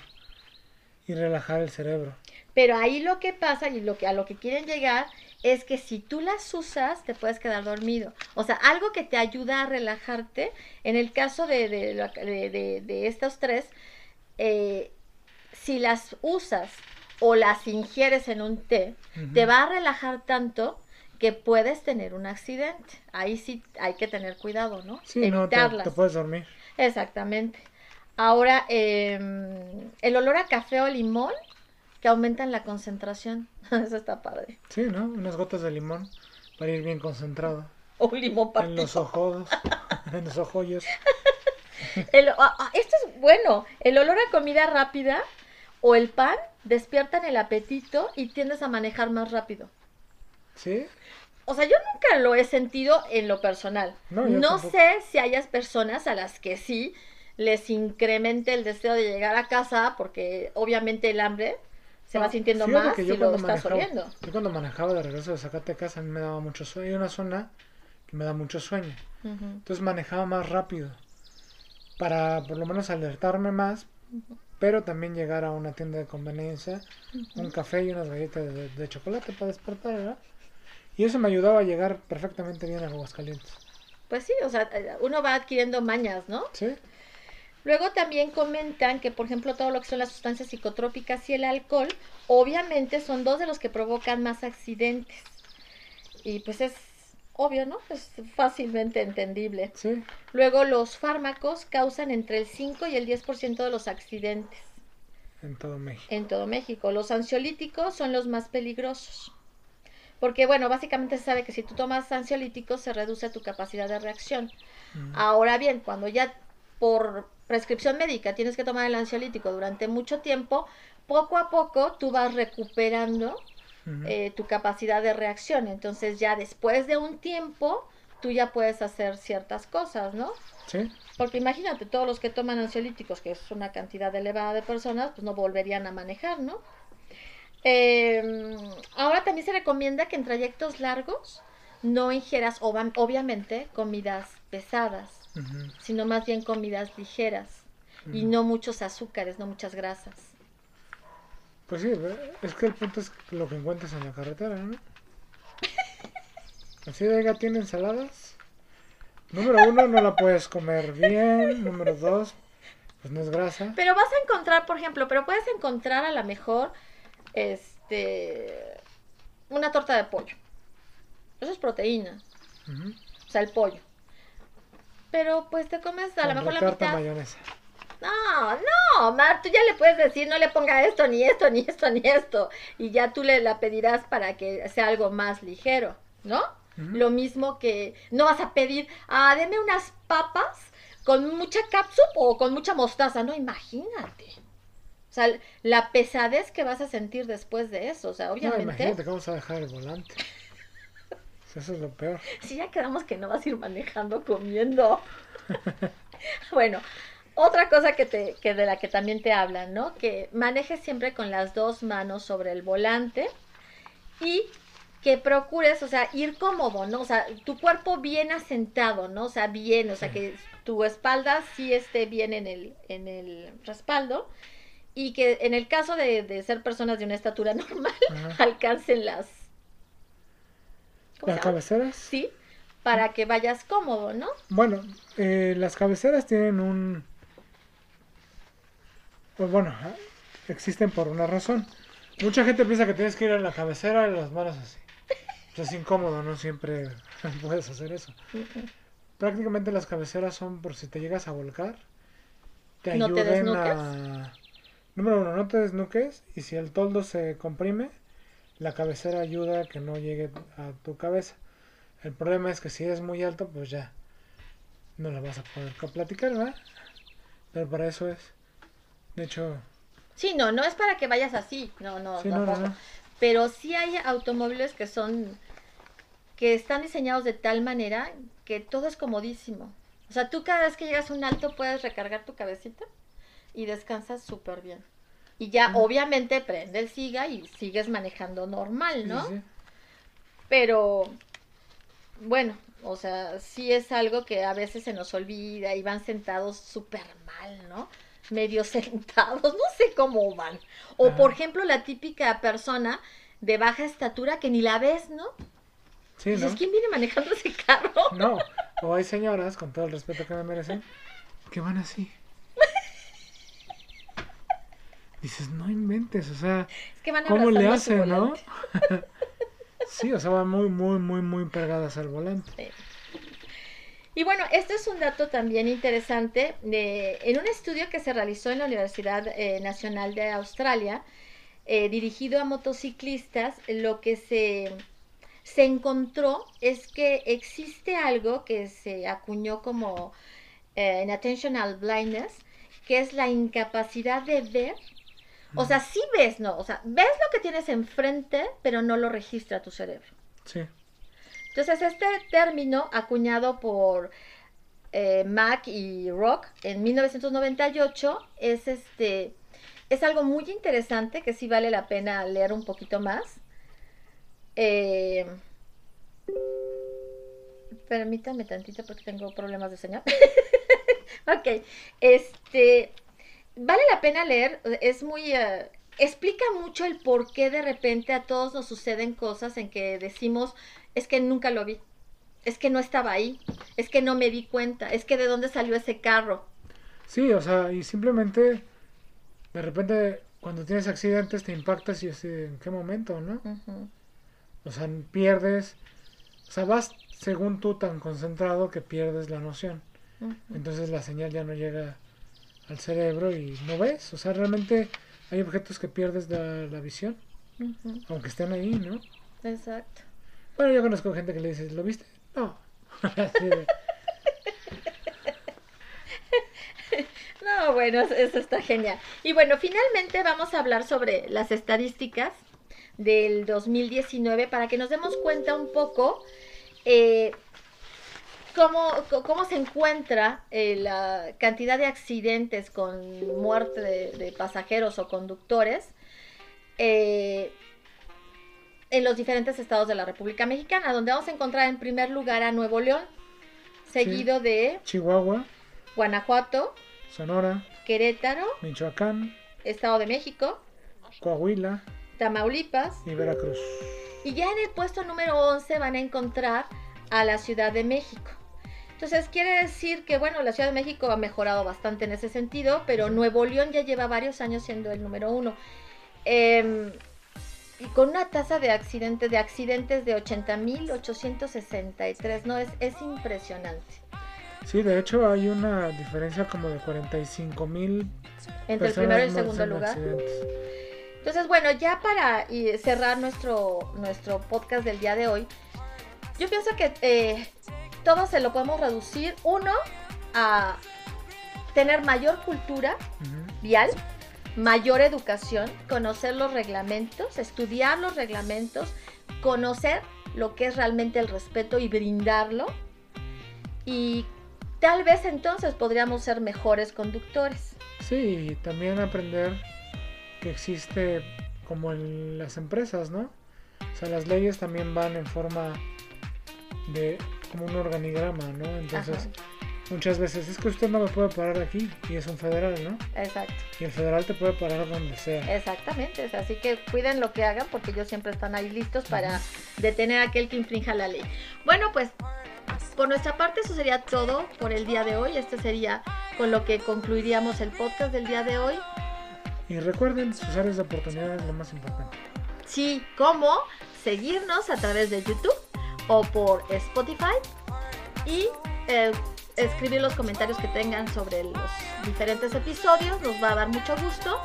y relajar el cerebro. Pero ahí lo que pasa y lo que a lo que quieren llegar es que si tú las usas te puedes quedar dormido. O sea, algo que te ayuda a relajarte. En el caso de, de, de- de- estos tres, eh, si las usas o las ingieres en un té, te va a relajar tanto que puedes tener un accidente. Ahí sí hay que tener cuidado, ¿no? Sí, no, te, Evitarlas. te puedes dormir. Exactamente. Ahora, em, el olor a café o limón que aumentan la concentración. <laughs> Eso está padre. Sí, ¿no? Unas gotas de limón para ir bien concentrado. O <laughs> un limón En partido. los ojos, en los ojollos. <laughs> El- esto es bueno. El olor a comida rápida o el pan despiertan el apetito y tiendes a manejar más rápido. ¿Sí? O sea, yo nunca lo he sentido en lo personal. No, No sé si hayas personas a las que sí les incremente el deseo de llegar a casa porque obviamente el hambre se va No, sintiendo fíjate más que y yo lo cuando estás oliendo. Yo cuando manejaba de regreso de Zacatecas a mí me daba mucho sueño. Hay una zona que me da mucho sueño. Ujú. Entonces manejaba más rápido. Para por lo menos alertarme más. Pero también llegar a una tienda de conveniencia. Un café y unas galletas de, de chocolate para despertar, ¿verdad? Y eso me ayudaba a llegar perfectamente bien a Aguascalientes. Pues sí, o sea, uno va adquiriendo mañas, ¿no? ¿Sí? Luego también comentan que, por ejemplo, todo lo que son las sustancias psicotrópicas y el alcohol, obviamente son dos de los que provocan más accidentes. Y pues es obvio, ¿no? Es fácilmente entendible. Sí. Luego los fármacos causan entre el 5 y el 10% de los accidentes En todo México. en todo México. Los ansiolíticos son los más peligrosos. Porque, bueno, básicamente se sabe que si tú tomas ansiolíticos se reduce tu capacidad de reacción. Mm. Ahora bien, cuando ya por prescripción médica tienes que tomar el ansiolítico durante mucho tiempo, poco a poco tú vas recuperando eh, tu capacidad de reacción. Entonces ya después de un tiempo tú ya puedes hacer ciertas cosas, ¿no? Sí. Porque imagínate, todos los que toman ansiolíticos, que es una cantidad elevada de personas, pues no volverían a manejar, ¿no? Eh, ahora también se recomienda que en trayectos largos no ingieras, obviamente, comidas pesadas, Sino más bien comidas ligeras y no muchos azúcares, no muchas grasas. Pues sí, es que el punto es lo que encuentres en la carretera, ¿no? <laughs> Así de oiga, tiene ensaladas. Número uno, no la puedes comer bien. Número dos, pues no es grasa. Pero vas a encontrar, por ejemplo, pero puedes encontrar a lo mejor este una torta de pollo. Eso es proteína, o sea, el pollo. Pero pues te comes a lo mejor la mitad. mayonesa. No, no, Mar, tú ya le puedes decir, no le ponga esto, ni esto, ni esto, ni esto. Y ya tú le la pedirás para que sea algo más ligero, ¿no? Lo mismo que no vas a pedir, ah, deme unas papas con mucha cápsula o con mucha mostaza, no, imagínate. O sea, la pesadez que vas a sentir después de eso, o sea, No, obviamente, imagínate que vamos a dejar el volante. Eso es lo peor. si ya quedamos que no vas a ir manejando comiendo. <laughs> bueno, otra cosa que te que de la que también te hablan, ¿no? Que manejes siempre con las dos manos sobre el volante y que procures, o sea, ir cómodo, ¿no? O sea, tu cuerpo bien asentado, ¿no? O sea, bien, o sea, que tu espalda sí esté bien en el en el respaldo y que en el caso de, de ser personas de una estatura <laughs> normal Ajá. alcancen las ¿cómo Las cabeceras. Sí, para que vayas cómodo, ¿no? Bueno, eh, las cabeceras tienen un... Pues bueno, existen por una razón. Mucha gente piensa que tienes que ir a la cabecera y las manos así. Pues es incómodo, no siempre <laughs> puedes hacer eso. Prácticamente las cabeceras son por si te llegas a volcar. Te ¿No te ayuden desnuques? a... Número uno, no te desnuques. Y si el toldo se comprime, la cabecera ayuda a que no llegue a tu cabeza. El problema es que si es muy alto, pues ya no la vas a poder platicar, ¿verdad? Pero para eso es. De hecho, Sí, no, no es para que vayas así, no, no, sí, no, no. Pero sí hay automóviles que son, que están diseñados de tal manera que todo es comodísimo. O sea, tú cada vez que llegas a un alto puedes recargar tu cabecita y descansas súper bien. Y ya, obviamente, prende el siga y sigues manejando normal, ¿no? sí, sí. Pero, bueno, o sea, sí es algo que a veces se nos olvida y van sentados súper mal, ¿no? Medio <laughs> sentados, no sé cómo van. O, Ajá. por ejemplo, la típica persona de baja estatura que ni la ves, ¿no? Sí, Dices, ¿no? ¿quién viene manejando ese carro? No, o hay señoras, con todo el respeto que me merecen, que van así. Dices, no inventes, o sea, Es que van ¿cómo le hacen, no? <laughs> sí, o sea, van muy, muy, muy, muy pegadas al volante. Sí. Y bueno, este es un dato también interesante. De, en un estudio que se realizó en la Universidad eh, Nacional de Australia, eh, dirigido a motociclistas, lo que se, se encontró es que existe algo que se acuñó como eh, inattentional blindness, que es la incapacidad de ver O sea, sí ves, ¿no? O sea, ves lo que tienes enfrente, pero no lo registra tu cerebro. Sí. Entonces, este término, acuñado por eh, Mac y Rock en 1998, es este es algo muy interesante que sí vale la pena leer un poquito más. Eh, permítame tantito porque tengo problemas de señal. <laughs> ok, este, vale la pena leer, es muy, eh, explica mucho el por qué de repente a todos nos suceden cosas en que decimos, es que nunca lo vi, es que no estaba ahí, es que no me di cuenta, es que de dónde salió ese carro. Sí, o sea, y simplemente de repente cuando tienes accidentes te impactas y así, ¿en qué momento, no? O sea, pierdes, o sea, vas según tú tan concentrado que pierdes la noción. Entonces la señal ya no llega al cerebro y no ves. O sea, realmente hay objetos que pierdes la, visión, aunque estén ahí, ¿no? Exacto. Bueno, yo conozco gente que le dice, ¿lo viste? No. <laughs> No, bueno, eso está genial. Y bueno, finalmente vamos a hablar sobre las estadísticas del 2019 para que nos demos cuenta un poco eh, cómo, cómo, se encuentra eh, la cantidad de accidentes con muerte de, pasajeros o conductores eh, en los diferentes estados de la República Mexicana, donde vamos a encontrar en primer lugar a Nuevo León, seguido de Chihuahua, Guanajuato, Sonora, Querétaro, Michoacán, Estado de México, Coahuila, Tamaulipas. Y Veracruz. Y ya en el puesto número 11 van a encontrar a la Ciudad de México. Entonces quiere decir que, bueno, la Ciudad de México ha mejorado bastante en ese sentido, pero Nuevo León ya lleva varios años siendo el número uno. Em, y con una tasa de accidentes de accidentes de 80.863, ¿no? Es, es impresionante. Sí, de hecho hay una diferencia como de 45 mil entre el primero y el segundo lugar. Entonces, bueno, ya para cerrar nuestro, nuestro podcast del día de hoy, yo pienso que eh, todo se lo podemos reducir, uno, a tener mayor cultura vial, mayor educación, conocer los reglamentos, estudiar los reglamentos, conocer lo que es realmente el respeto y brindarlo. Y tal vez entonces podríamos ser mejores conductores. Sí, también aprender que existe como en las empresas, ¿no? O sea, las leyes también van en forma de como un organigrama, ¿no? Entonces, muchas veces es que usted no me puede parar aquí y es un federal, ¿no? Exacto. Y el federal te puede parar donde sea. Exactamente, así que cuiden lo que hagan porque ellos siempre están ahí listos para detener a aquel que infrinja la ley. Bueno, pues por nuestra parte, eso sería todo por el día de hoy. Este sería con lo que concluiríamos el podcast del día de hoy. Y recuerden, sus áreas de oportunidad es lo más importante. Sí, como seguirnos a través de YouTube o por Spotify y eh, escribir los comentarios que tengan sobre los diferentes episodios. Nos va a dar mucho gusto.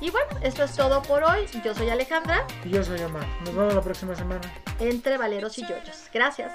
Y bueno, esto es todo por hoy. Yo soy Alejandra. Y yo soy Omar. Nos vemos la próxima semana. Entre Valeros y Yoyos. Gracias.